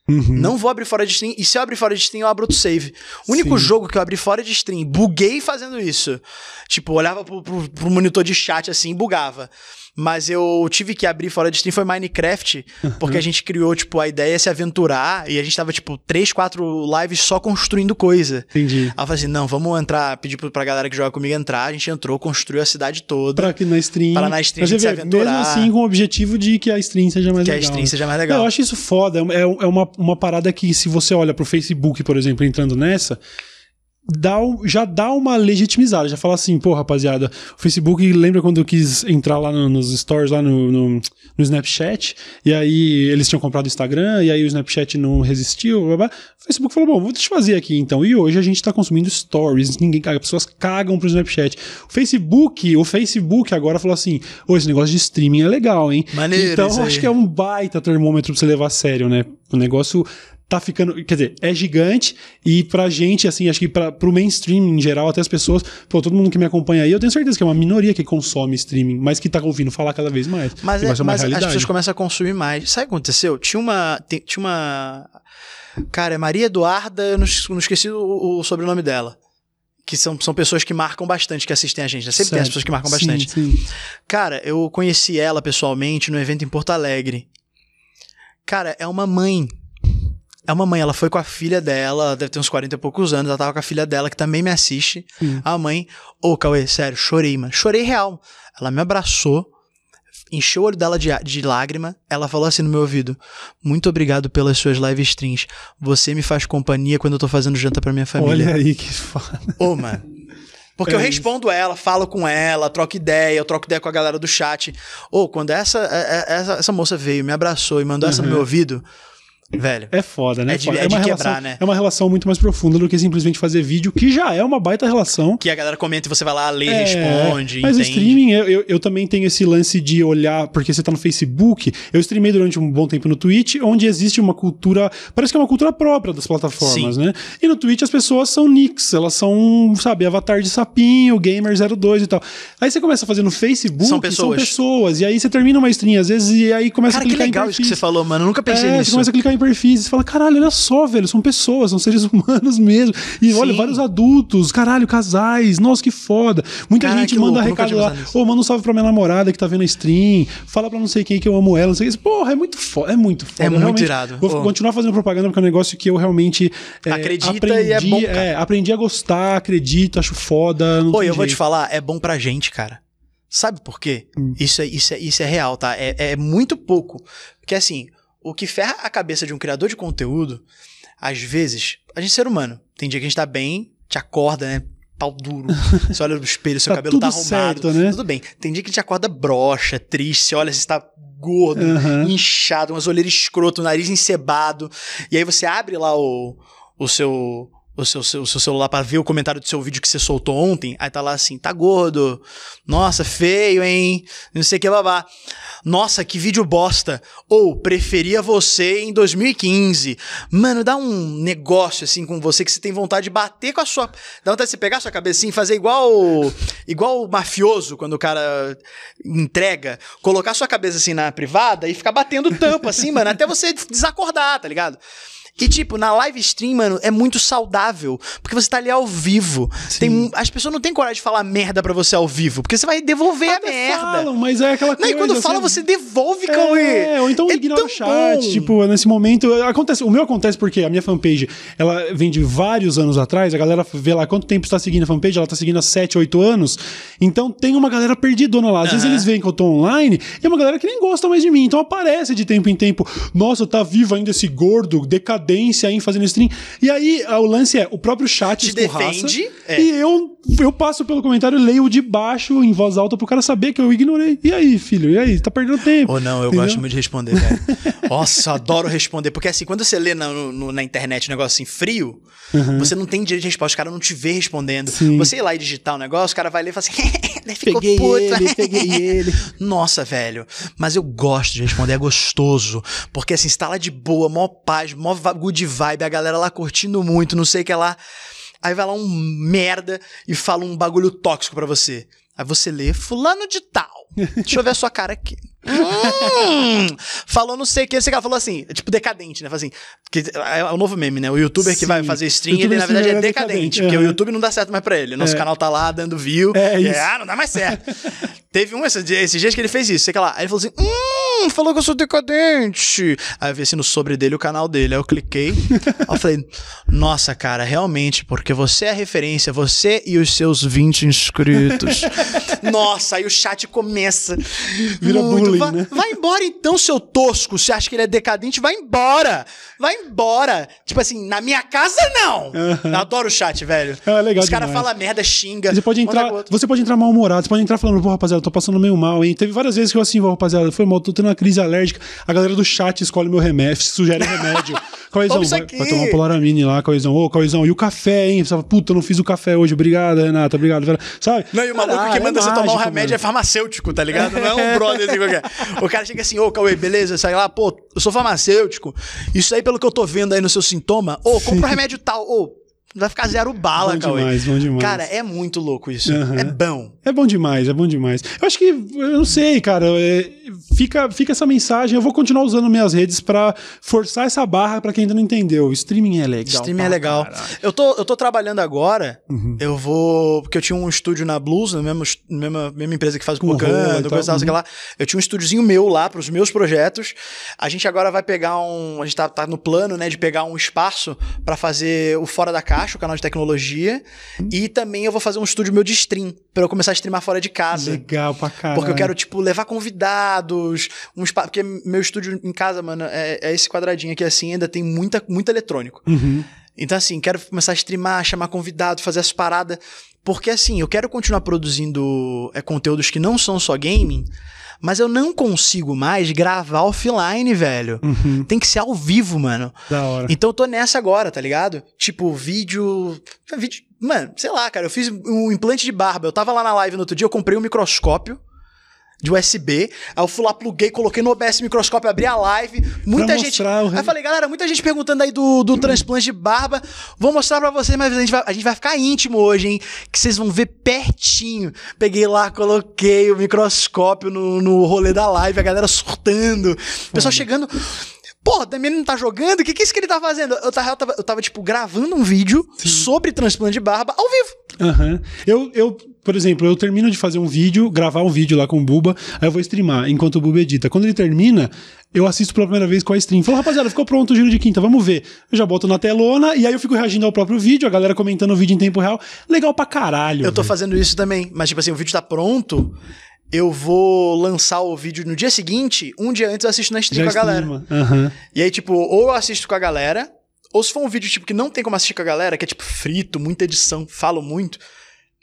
Uhum. Não vou abrir fora de stream. E se eu abrir fora de stream, eu abro outro save. O único Sim. jogo que eu abri fora de stream, buguei fazendo isso. Tipo, olhava pro, pro, pro monitor de chat assim e bugava. Mas eu tive que abrir fora de stream foi Minecraft, porque a gente criou, tipo, a ideia é se aventurar e a gente tava, tipo, três, quatro lives só construindo coisa. Entendi. Aí eu falei assim: não, vamos entrar, pedir pra galera que joga comigo entrar. A gente entrou, construiu a cidade toda. Pra que na stream. Pra na stream a gente se aventurar. Mesmo assim, com o objetivo de que a stream seja mais que a legal. stream né? seja mais É, legal. Eu acho isso foda. É, é uma, uma parada que, se você olha pro Facebook, por exemplo, entrando nessa, dá já dá uma legitimizada. Já fala assim, pô, rapaziada, o Facebook lembra quando eu quis entrar lá no- nos stories, lá no, no, no Snapchat, e aí eles tinham comprado o Instagram, e aí o Snapchat não resistiu, blá, blá. O Facebook falou, bom, vou eu fazer aqui então. E hoje a gente tá consumindo stories, ninguém caga, as pessoas cagam pro Snapchat. O Facebook, o Facebook agora falou assim, ô, esse negócio de streaming é legal, hein? Maneiro então acho que é um baita termômetro pra você levar a sério, né? O negócio tá ficando, quer dizer, é gigante e pra gente, assim, acho que pra, pro mainstream em geral, até as pessoas, pô, todo mundo que me acompanha aí, eu tenho certeza que é uma minoria que consome streaming, mas que tá ouvindo falar cada vez mais. Mas, é, mas as pessoas começam a consumir mais. Sabe o que aconteceu? Tinha uma. Tinha uma. Cara, é Maria Eduarda, eu não, não esqueci o, o sobrenome dela. Que são, são pessoas que marcam bastante, que assistem a gente. né? Sempre tem as pessoas que marcam Sim, bastante. sim. Cara, eu conheci ela pessoalmente no evento em Porto Alegre. Cara, é uma mãe. É uma mãe, ela foi com a filha dela, ela deve ter uns 40 e poucos anos, ela tava com a filha dela, que também me assiste. A mãe, ô Cauê, sério, chorei, mano. Chorei real. Ela me abraçou, encheu o olho dela de, de lágrima, ela falou assim no meu ouvido: Muito obrigado pelas suas live streams. Você me faz companhia quando eu tô fazendo janta pra minha família. Olha aí que foda. Ô, mano. Porque É eu isso. respondo ela, falo com ela, troco ideia, eu troco ideia com a galera do chat. Ô, quando essa, é- é- essa, essa moça veio, me abraçou e mandou essa no Uhum. meu ouvido, velho. É foda, né? É de- Foda. é de uma quebrar, relação, né? É uma relação muito mais profunda do que simplesmente fazer vídeo, que já é uma baita relação. Que a galera comenta e você vai lá, lê, É, responde, Mas o entende. streaming, eu, eu, eu também tenho esse lance de olhar, porque você tá no Facebook. Eu streamei durante um bom tempo no Twitch, onde existe uma cultura. Parece que é uma cultura própria das plataformas, né? E no Twitch as pessoas são nicks, elas são, sabe, avatar de sapinho, gamer02 e tal. Aí você começa a fazer no Facebook, São pessoas. pessoas, E aí você termina uma stream, às vezes, e aí começa Cara, a que clicar legal em isso que você falou, mano. Eu nunca pensei É, nisso. você começa a clicar em perfis e você fala, caralho, olha só, velho, são pessoas, são seres humanos mesmo. E olha, Sim. vários adultos, caralho, casais, nossa, que foda. Muita gente manda louco, recado lá, ô, manda um salve pra minha namorada que tá vendo a stream, fala pra não sei quem que eu amo ela, não sei o que. Porra, é muito foda, é muito foda. É muito Realmente, irado. Vou Ô. continuar fazendo propaganda porque é um negócio que eu realmente é, Acredita e é bom, é, aprendi a gostar, acredito, acho foda. Pô, eu vou te jeito. falar, é bom pra gente, cara. Sabe por quê? Hum. Isso, é, isso, é, isso é real, tá? É, é muito pouco. Porque assim, o que ferra a cabeça de um criador de conteúdo, às vezes, a gente é ser humano. Tem dia que a gente tá bem, te acorda, né? Pau duro. Você olha no espelho, seu Tá cabelo tá arrumado. certo, né? Tudo bem. Tem dia que te acorda broxa, triste, você olha, você tá gordo, Aham. inchado, umas olheiras escroto, nariz encebado. E aí você abre lá o, o seu. O seu, seu, seu celular pra ver o comentário do seu vídeo que você soltou ontem, aí tá lá assim, tá gordo, nossa, feio, hein, não sei o que, babá. Nossa, que vídeo bosta. Ou, preferia você em 2015. Mano, dá um negócio assim com você que você tem vontade de bater com a sua. Dá vontade de você pegar a sua cabecinha e fazer igual. Igual o mafioso, quando o cara entrega. Colocar a sua cabeça assim na privada e ficar batendo tampa, assim, mano, até você desacordar, tá ligado? E, tipo, na live stream, mano, é muito saudável. Porque você tá ali ao vivo. Tem, mu- as pessoas não têm coragem de falar merda pra você ao vivo. Porque você vai devolver a Até merda. falam, mas é aquela Não, coisa. e quando fala, você devolve, Cauê. É, ou então É ignora o chat, bom. tipo, nesse momento, acontece, o meu acontece porque a minha fanpage, ela vem de vários anos atrás, a galera vê lá quanto tempo está seguindo a fanpage, ela tá seguindo há 7, 8 anos, então tem uma galera perdidona lá, às vezes Aham. eles veem que eu tô online, e é uma galera que nem gosta mais de mim, então aparece de tempo em tempo, nossa, tá vivo ainda esse gordo, decadência aí fazendo stream, e aí o lance é, o próprio chat Te escorraça, defende, é. e eu, eu passo pelo comentário, leio de baixo, em voz alta, pro cara saber que eu ignorei, e aí, filho, e aí, tá perdendo tempo. Ou não, eu Entendeu? gosto muito de responder, velho. Nossa, adoro responder. Porque assim, quando você lê na, no- na internet um negócio assim frio, você não tem direito de resposta. Os caras não te vê respondendo. Sim. Você ir lá e digitar o negócio, o cara vai ler e fala assim. Ficou Peguei puto. ele, peguei ele. Nossa, velho. Mas eu gosto de responder, é gostoso. Porque assim, você tá lá de boa, mó paz, mó good vibe, a galera lá curtindo muito, não sei o que lá. Aí vai lá um merda e fala um bagulho tóxico pra você. Aí você lê, fulano de tal. Deixa eu ver a sua cara aqui. Hum, falou não sei o que, você falou assim, é tipo decadente, né? Fala assim, que é o novo meme, né? O youtuber que Sim. vai fazer stream, ele na verdade é é decadente, decadente, porque o aham. YouTube não dá certo mais pra ele. Nosso canal tá lá dando view. É e isso. ah, não dá mais certo. Teve um esses, esses dias que ele fez isso, sei lá. Aí ele falou assim: Hum, falou que eu sou decadente. Aí eu vi assim no sobre dele o canal dele. Aí eu cliquei. aí eu falei: Nossa, cara, realmente, porque você é a referência, você e os seus 20 inscritos. Nossa, aí o chat começa. Vira bullying, vai, né? vai embora então, seu tosco. Você acha que ele é decadente? Vai embora. Vai embora. Tipo assim, na minha casa não. Eu adoro o chat, velho. É, legal Os caras falam merda, xinga. Você pode entrar, você pode entrar mal-humorado, você pode entrar falando, pô, rapaziada, eu tô passando meio mal, hein? Teve várias vezes que eu assim, "Ô, rapaziada, foi mal, tô tendo uma crise alérgica. A galera do chat escolhe meu remédio, sugere remédio. Isso vai, vai tomar Polaramine lá, Cauizão. Ô, Cauizão, e o café, hein? Você fala, puta, eu não fiz o café hoje, obrigado, Renata, obrigado. Vera." Sabe? Não, e o maluco que manda é você tomar um remédio é farmacêutico, tá ligado? Não é um brother assim qualquer. O cara chega assim, ô, Cauê, beleza? Sai lá, pô, eu sou farmacêutico. Isso aí, pelo que eu tô vendo aí no seu sintoma, ô, compra um remédio tal, ô, vai ficar zero bala, Bom Cauê. demais, bom demais. Cara, é muito louco isso. Aham. É bom. É bom demais, é bom demais. Eu acho que, eu não sei, cara, é, fica, fica essa mensagem. Eu vou continuar usando minhas redes pra forçar essa barra pra quem ainda não entendeu. Streaming é legal. Streaming é legal. caralho. Eu tô, eu tô trabalhando agora. Uhum. Eu vou. Porque eu tinha um estúdio na Blues, na mesma, mesma, mesma empresa que faz Com propaganda, coisa tal, uhum. lá. Eu tinha um estúdiozinho meu lá pros meus projetos. A gente agora vai pegar um. A gente tá, tá no plano, né, de pegar um espaço pra fazer o Fora da Caixa, o canal de tecnologia. E também eu vou fazer um estúdio meu de stream, pra eu começar a streamar fora de casa. Legal pra caralho. Porque eu quero, tipo, levar convidados, um espaço. Porque meu estúdio em casa, mano, é, é esse quadradinho aqui assim, ainda tem muita, muito eletrônico. Uhum. Então, assim, quero começar a streamar, chamar convidado, fazer as paradas. Porque, assim, eu quero continuar produzindo é, conteúdos que não são só gaming, mas eu não consigo mais gravar offline, velho. Uhum. Tem que ser ao vivo, mano. Da hora. Então eu tô nessa agora, tá ligado? Tipo, vídeo. vídeo. Mano, sei lá, cara, eu fiz um implante de barba. Eu tava lá na live no outro dia, eu comprei um microscópio de USB. Aí eu fui lá, pluguei, coloquei no OBS microscópio, abri a live. Muita Pra gente. Aí eu falei, galera, muita gente perguntando aí do, do transplante de barba. Vou mostrar pra vocês, mas a gente, vai, a gente vai ficar íntimo hoje, hein? Que vocês vão ver pertinho. Peguei lá, coloquei o microscópio no, no rolê da live, a galera surtando. O pessoal chegando. Porra, também não tá jogando? O que, que é isso que ele tá fazendo? Eu tava, eu tava, eu tava, tipo, gravando um vídeo sobre transplante de barba ao vivo. Aham. Eu, eu, por exemplo, eu termino de fazer um vídeo, gravar um vídeo lá com o Buba, aí eu vou streamar enquanto o Buba edita. Quando ele termina, eu assisto pela primeira vez com a stream. Falo, rapaziada, ficou pronto o giro de quinta, vamos ver. Eu já boto na telona e aí eu fico reagindo ao próprio vídeo, a galera comentando o vídeo em tempo real. Legal pra caralho. Eu tô velho. fazendo isso também, mas tipo assim, o vídeo tá pronto, eu vou lançar o vídeo no dia seguinte, um dia antes eu assisto na stream Já com a galera. Aham. E aí, tipo, ou eu assisto com a galera, ou se for um vídeo, tipo, que não tem como assistir com a galera, que é, tipo, frito, muita edição, falo muito,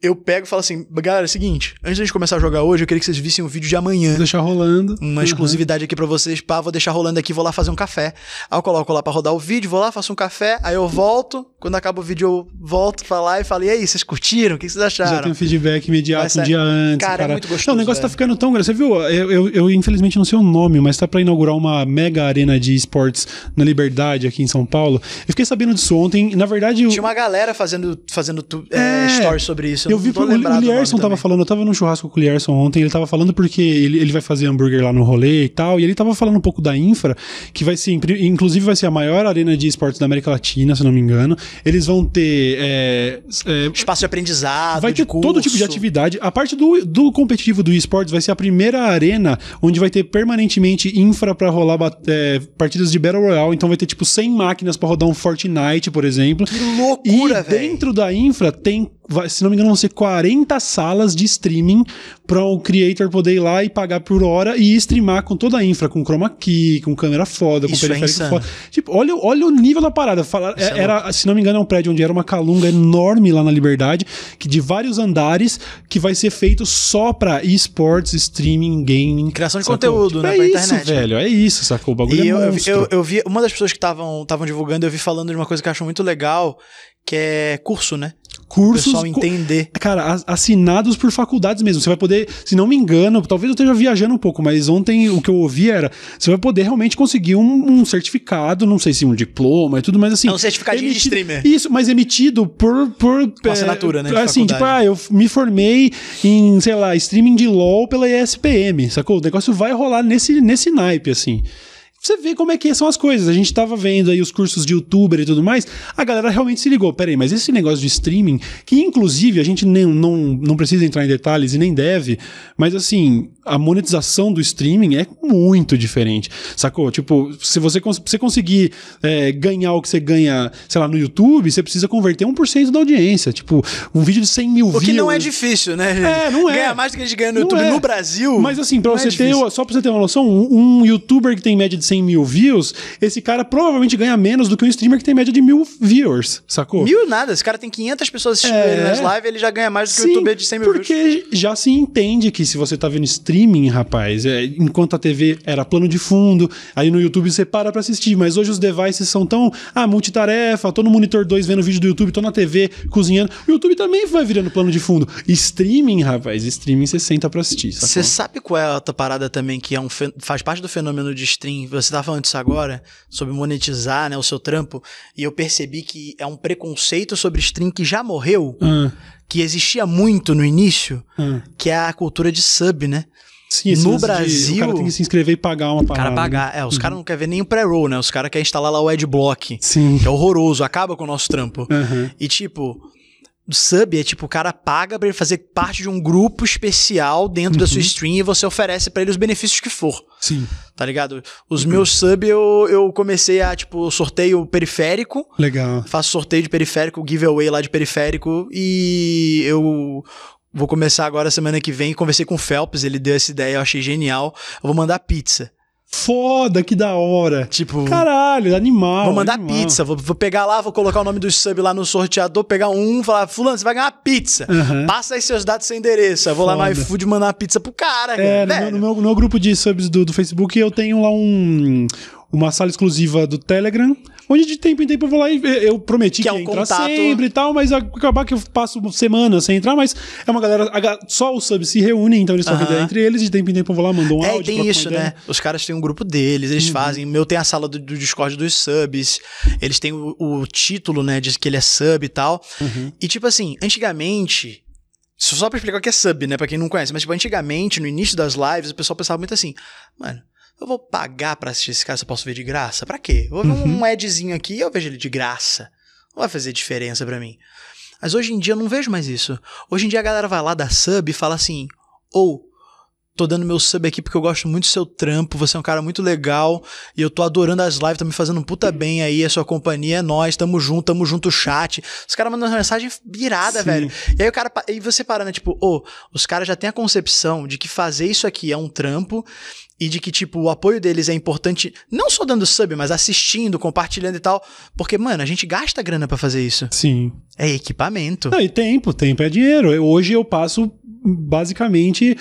eu pego e falo assim, galera, é o seguinte, antes da gente começar a jogar hoje, eu queria que vocês vissem o vídeo de amanhã. Vou deixar rolando. Uma Aham. exclusividade aqui pra vocês, pá, vou deixar rolando aqui, vou lá fazer um café. Aí eu coloco lá pra rodar o vídeo, vou lá, faço um café, aí eu volto, quando acaba o vídeo eu volto pra lá e falo, e aí, vocês curtiram? O que vocês Já acharam? tem um feedback imediato um dia antes. Cara, é muito gostoso, Não, o negócio tá velho. ficando tão grande. Você viu? Eu, eu, eu, infelizmente não sei o nome, mas tá pra inaugurar uma mega arena de esportes na Liberdade aqui em São Paulo. Eu fiquei sabendo disso ontem. Na verdade, o, Tinha uma galera fazendo, fazendo tu- é, É. stories sobre isso. Eu vi o do Lierson tava também. falando, eu tava num churrasco com o Lierson ontem, ele tava falando porque ele, ele vai fazer hambúrguer lá no rolê e tal, e ele tava falando um pouco da infra, que vai ser, inclusive vai ser a maior arena de esportes da América Latina, se não me engano. Eles vão ter é, é, Espaço de aprendizado, Vai ter todo tipo de curso. atividade. A parte do, do competitivo do esportes vai ser a primeira arena onde vai ter permanentemente infra pra rolar é, partidas de Battle Royale. Então vai ter tipo 100 máquinas pra rodar um Fortnite, por exemplo. Que loucura, e velho. dentro da infra tem, vai- se não me engano, vão ser 40 salas de streaming para o creator poder ir lá e pagar por hora e streamar com toda a infra, com chroma key, com câmera foda, com Isso é periférico insano. foda. Tipo, olha, olha o nível da parada. Falar, é era, se não me engano, é um prédio onde era uma calunga enorme lá na Liberdade, que de vários andares, que vai ser feito só pra esportes, streaming, gaming. Criação de sacou? conteúdo, Tipo, né, é pra isso, internet. velho. É isso, sacou? O bagulho E é eu, eu, monstro. eu, eu vi, uma das pessoas que estavam divulgando, eu vi falando de uma coisa que eu acho muito legal, que é curso, né? O Cursos pessoal entender. Cara, as- assinados por faculdades mesmo. Você vai poder, se não me engano, talvez eu esteja viajando um pouco, mas ontem o que eu ouvi era: você vai poder realmente conseguir um, um certificado, não sei se um diploma e tudo, mas assim. É um certificadinho de streamer. Isso, mas emitido por. por Com assinatura, né, Assim, tipo, ah, eu me formei em, sei lá, streaming de LOL pela ESPM, sacou? O negócio vai rolar nesse, nesse naipe, assim. Você vê como é que são as coisas. A gente tava vendo aí os cursos de youtuber e tudo mais. A galera realmente se ligou. Peraí, mas esse negócio de streaming, que inclusive a gente nem, não, não precisa entrar em detalhes e nem deve, mas assim, a monetização do streaming é muito diferente. Sacou? Tipo, se você, cons- você conseguir é, ganhar o que você ganha, sei lá, no YouTube, você precisa converter 1% da audiência. Tipo, um vídeo de 100 mil O views. que não é difícil, né? É, não é. Ganhar mais do que a gente ganha no Não YouTube é. no Brasil. Mas assim, pra é você ter, difícil. só pra você ter uma noção, um, um youtuber que tem média de 100 mil views, esse cara provavelmente ganha menos do que um streamer que tem média de mil viewers, sacou? Mil nada. Esse cara tem 500 pessoas assistindo É. ele nas lives, ele já ganha mais do que o Sim, youtuber de 100 mil views. porque já se entende que se você tá vendo streaming, rapaz, é, enquanto a TV era plano de fundo, aí no YouTube você para pra assistir, mas hoje os devices são tão, ah, multitarefa, tô no monitor 2 vendo vídeo do YouTube, tô na TV cozinhando, o YouTube também vai virando plano de fundo. Streaming, rapaz, streaming você senta pra assistir? Você sabe qual é a outra parada também que é um faz parte do fenômeno de stream? Você tá falando disso agora, sobre monetizar né, o seu trampo, e eu percebi que é um preconceito sobre stream que já morreu, Ah, que existia muito no início, ah. que é a cultura de sub, né? Sim, No lance de- Brasil- o cara tem que se inscrever e pagar uma O cara parada. pagar. É, os Uhum. caras não querem ver nem o pré-roll, né? Os caras querem instalar lá o adblock, Sim. que é horroroso, acaba com o nosso trampo. Aham. E tipo, sub é tipo, o cara paga pra ele fazer parte de um grupo especial dentro da Uhum. sua stream e você oferece pra ele os benefícios que for. Sim. Tá ligado? Os meus sub eu, eu comecei a, tipo, sorteio periférico. Legal. Faço sorteio de periférico, giveaway lá de periférico. E eu vou começar agora semana que vem. Conversei com o Phelps, ele deu essa ideia, eu achei genial. Eu vou mandar pizza. Foda, que da hora. Tipo. Caralho, animal. Vou mandar animal. pizza, vou, vou pegar lá, vou colocar o nome do sub lá no sorteador, pegar um, falar, fulano, você vai ganhar uma pizza. Aham. Passa aí seus dados e seu endereço. Eu vou lá no Foda. iFood mandar uma pizza pro cara, É, no meu, no, meu, no meu grupo de subs do, do Facebook eu tenho lá um uma sala exclusiva do Telegram, onde de tempo em tempo eu vou lá e eu prometi Que que, é um ia entrar contato. sempre e tal, mas acabar que eu passo semanas sem entrar, mas é uma galera, só os subs se reúnem, então eles trocam ideia entre eles, de tempo em tempo eu vou lá, mando um É, e áudio, tem troco uma isso, ideia. né? Os caras têm um grupo deles, eles fazem. O meu tem a sala do, do Discord dos subs, eles têm o, o título, né, de que ele é sub e tal. E tipo assim, antigamente. Só pra explicar o que é sub, né? Pra quem não conhece. Mas, tipo, antigamente, no início das lives, o pessoal pensava muito assim, mano. Eu vou pagar pra assistir esse cara se eu posso ver de graça? Pra quê? Eu vou ver Uhum. um adzinho aqui e eu vejo ele de graça. Não vai fazer diferença pra mim. Mas hoje em dia eu não vejo mais isso. Hoje em dia a galera vai lá, dá sub e fala assim: ou. Tô dando meu sub aqui porque eu gosto muito do seu trampo, você é um cara muito legal e eu tô adorando as lives, tá me fazendo um puta bem aí, a sua companhia é nós, tamo junto, tamo junto, chat. Os caras mandam uma mensagem virada, Sim. velho. E aí o cara, e você para, né, tipo, ô, os caras já têm a concepção de que fazer isso aqui é um trampo e de que, tipo, o apoio deles é importante, não só dando sub, mas assistindo, compartilhando e tal. Porque, mano, a gente gasta grana pra fazer isso. Sim. É equipamento. Não, e tempo, tempo é dinheiro. Eu- hoje eu passo basicamente.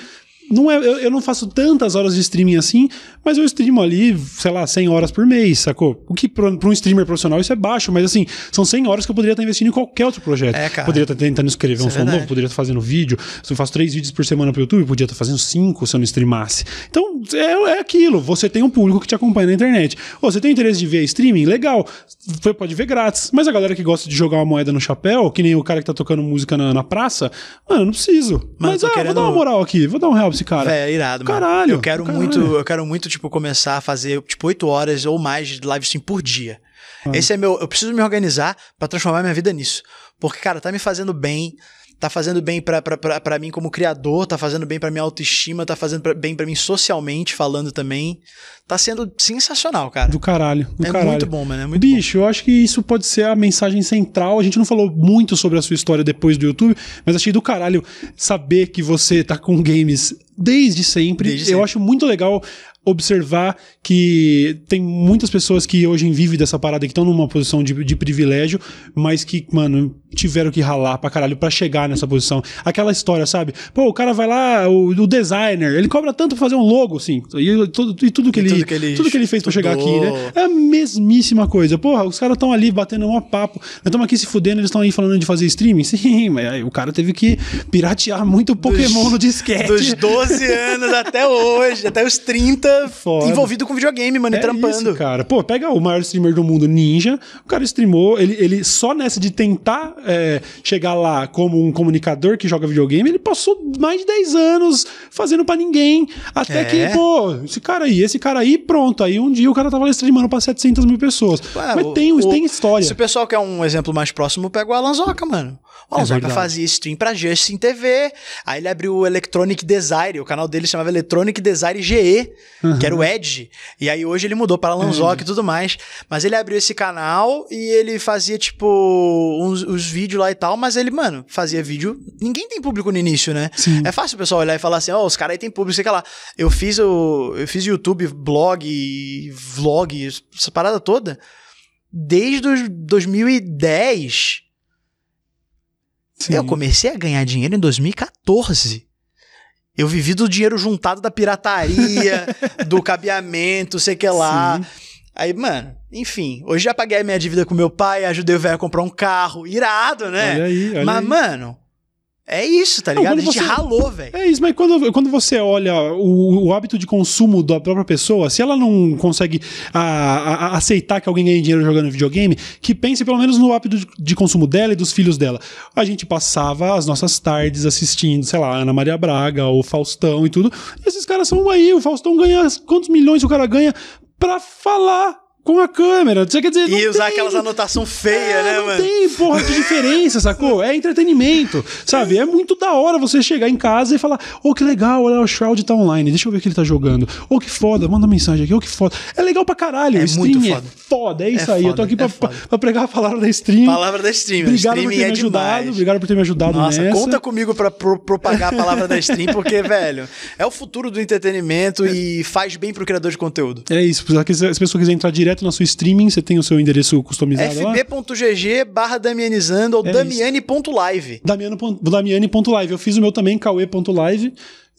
Não é, eu, eu não faço tantas horas de streaming assim, mas eu streamo ali, sei lá, 100 horas por mês, sacou? O que para um streamer profissional isso é baixo, mas assim, são 100 horas que eu poderia estar investindo em qualquer outro projeto. É, cara. Poderia estar tentando escrever Isso um é som verdade. novo, poderia estar fazendo vídeo. Se eu faço três vídeos por semana pro YouTube, eu podia estar fazendo cinco se eu não streamasse. Então, é, é aquilo. Você tem um público que te acompanha na internet. Ô, você tem interesse de ver streaming? Legal. Você pode ver grátis. Mas a galera que gosta de jogar uma moeda no chapéu, que nem o cara que tá tocando música na, na praça, mano, eu não preciso. Mano, Mas ah, querendo- vou dar uma moral aqui, vou dar um help pra esse cara. Véi, é irado, mano. Caralho, Eu quero caralho. muito, eu quero muito, tipo, começar a fazer, tipo, 8 horas ou mais de live stream por dia. Esse é meu. Eu preciso me organizar pra transformar minha vida nisso. Porque, cara, tá me fazendo bem. Tá fazendo bem pra mim como criador, tá fazendo bem pra minha autoestima, tá fazendo pra- bem pra mim socialmente falando também. Tá sendo sensacional, cara. Do caralho, do é caralho. muito bom, mano. É muito bom. Bicho, eu acho que isso pode ser a mensagem central. A gente não falou muito sobre a sua história depois do YouTube, mas achei do caralho saber que você tá com games desde sempre. Desde eu sempre. acho muito legal observar que tem muitas pessoas que hoje vivem dessa parada que estão numa posição de, de privilégio, mas que, mano, tiveram que ralar pra caralho pra chegar nessa posição. Aquela história, sabe? Pô, o cara vai lá, o, o designer, ele cobra tanto pra fazer um logo, assim, e, tudo- e tudo que E ele tudo que ele tudo que ele fez pra chegar aqui, né? É a mesmíssima coisa. Porra, os caras estão ali batendo um papo. Nós estamos aqui se fudendo, eles estão aí falando de fazer streaming. Sim, mas aí o cara teve que piratear muito Pokémon no disquete. Dos 12 anos até hoje, até os 30, Foda. envolvido com videogame, mano, e É trampando. isso, cara. Pô, pega o maior streamer do mundo, Ninja. O cara streamou, ele, ele só nessa de tentar é, chegar lá como um comunicador que joga videogame, ele passou mais de 10 anos fazendo pra ninguém. Até É. que, pô, esse cara aí, esse cara aí, pronto. Aí um dia o cara tava lá streamando pra 700 mil pessoas. Ué, Mas o- tem, o- tem história. Se o pessoal quer um exemplo mais próximo, pega o Alan Zoca, mano. O Alan É Zoca verdade. fazia stream pra Justin TV, aí ele abriu o Electronic Design, o canal dele chamava Electronic Design GE, que era o Edge. E aí hoje ele mudou para Alan Zoca e tudo mais. Mas ele abriu esse canal e ele fazia, tipo, uns, os vídeos lá e tal, mas ele, mano, fazia vídeo. Ninguém tem público no início, né? Sim. É fácil o pessoal olhar e falar assim, ó, os caras aí tem público, sei que lá. Eu fiz o. Eu fiz YouTube, blog, vlog, essa parada toda desde os 2010. Sim. Eu comecei a ganhar dinheiro em 2014. Eu vivi do dinheiro juntado da pirataria, do cabeamento, sei que lá. Sim. Aí, mano, enfim, hoje já paguei a minha dívida com meu pai, ajudei o velho a comprar um carro, irado, né? Olha aí, olha Mas, aí. mano, é isso, tá Não, ligado? quando a gente você- ralou, velho. É isso, mas quando, quando você olha o, o hábito de consumo da própria pessoa, se ela não consegue a- a- aceitar que alguém ganhe dinheiro jogando videogame, que pense pelo menos no hábito de, de consumo dela e dos filhos dela. A gente passava as nossas tardes assistindo, sei lá, Ana Maria Braga, o Faustão e tudo. E esses caras são aí, o Faustão ganha quantos milhões o cara ganha pra falar com a câmera. Você quer dizer, E usar tem- aquelas anotação feia, é, né, não mano? tem porra de diferença, sacou? É entretenimento, sabe? É muito da hora você chegar em casa e falar: Ô, que legal, olha, o Shroud tá online, deixa eu ver o que ele tá jogando. Ô, que foda, manda mensagem aqui, ô, que foda. É legal pra caralho, É muito é foda. foda, é isso É aí. eu tô foda, aqui pra, é foda. pra- pra pregar a palavra da stream. Palavra da stream. Obrigado por streaming ter me é ajudado, demais. obrigado por ter me ajudado Nossa, nessa. conta comigo pra pro- propagar a palavra da stream, porque, velho, é o futuro do entretenimento e faz bem pro criador de conteúdo. É isso, se a pessoa quiser entrar direto na sua streaming, você tem o seu endereço customizado lá. fb.gg barra damianizando ou É damiane.live. Damiano Damiani.live. Eu fiz o meu também, cauê.live.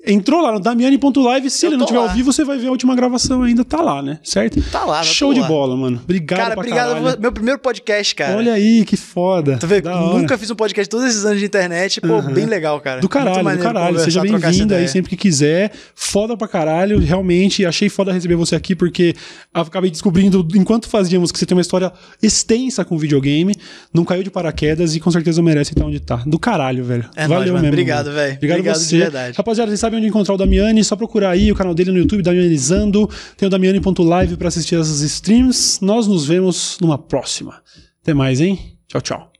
Entrou lá no Damiani.live. Se Eu ele não tô tiver lá. ao vivo, você vai ver a última gravação ainda. Tá lá, né? Certo? Tá lá, Show de lá. bola, mano. Obrigado Cara, obrigado. caralho. Meu primeiro podcast, cara. Olha aí, que foda. Tu vê, nunca fiz um podcast todos esses anos de internet. Pô, bem legal, cara. Do caralho, do caralho. Seja bem-vindo aí sempre que quiser. Foda pra caralho. Realmente, achei foda receber você aqui, porque acabei descobrindo, enquanto fazíamos, que você tem uma história extensa com videogame. Não caiu de paraquedas e com certeza merece estar onde tá. Do caralho, velho. É Valeu nóis, mesmo. Obrigado, velho. Obrigado, Obrigado você. de verdade. Rapaziada, vocês sabem sabe onde encontrar o Damiani, só procurar aí o canal dele no YouTube, Damianizando. Tem o Damiani.live para assistir essas streams. Nós nos vemos numa próxima. Até mais, hein? Tchau, tchau.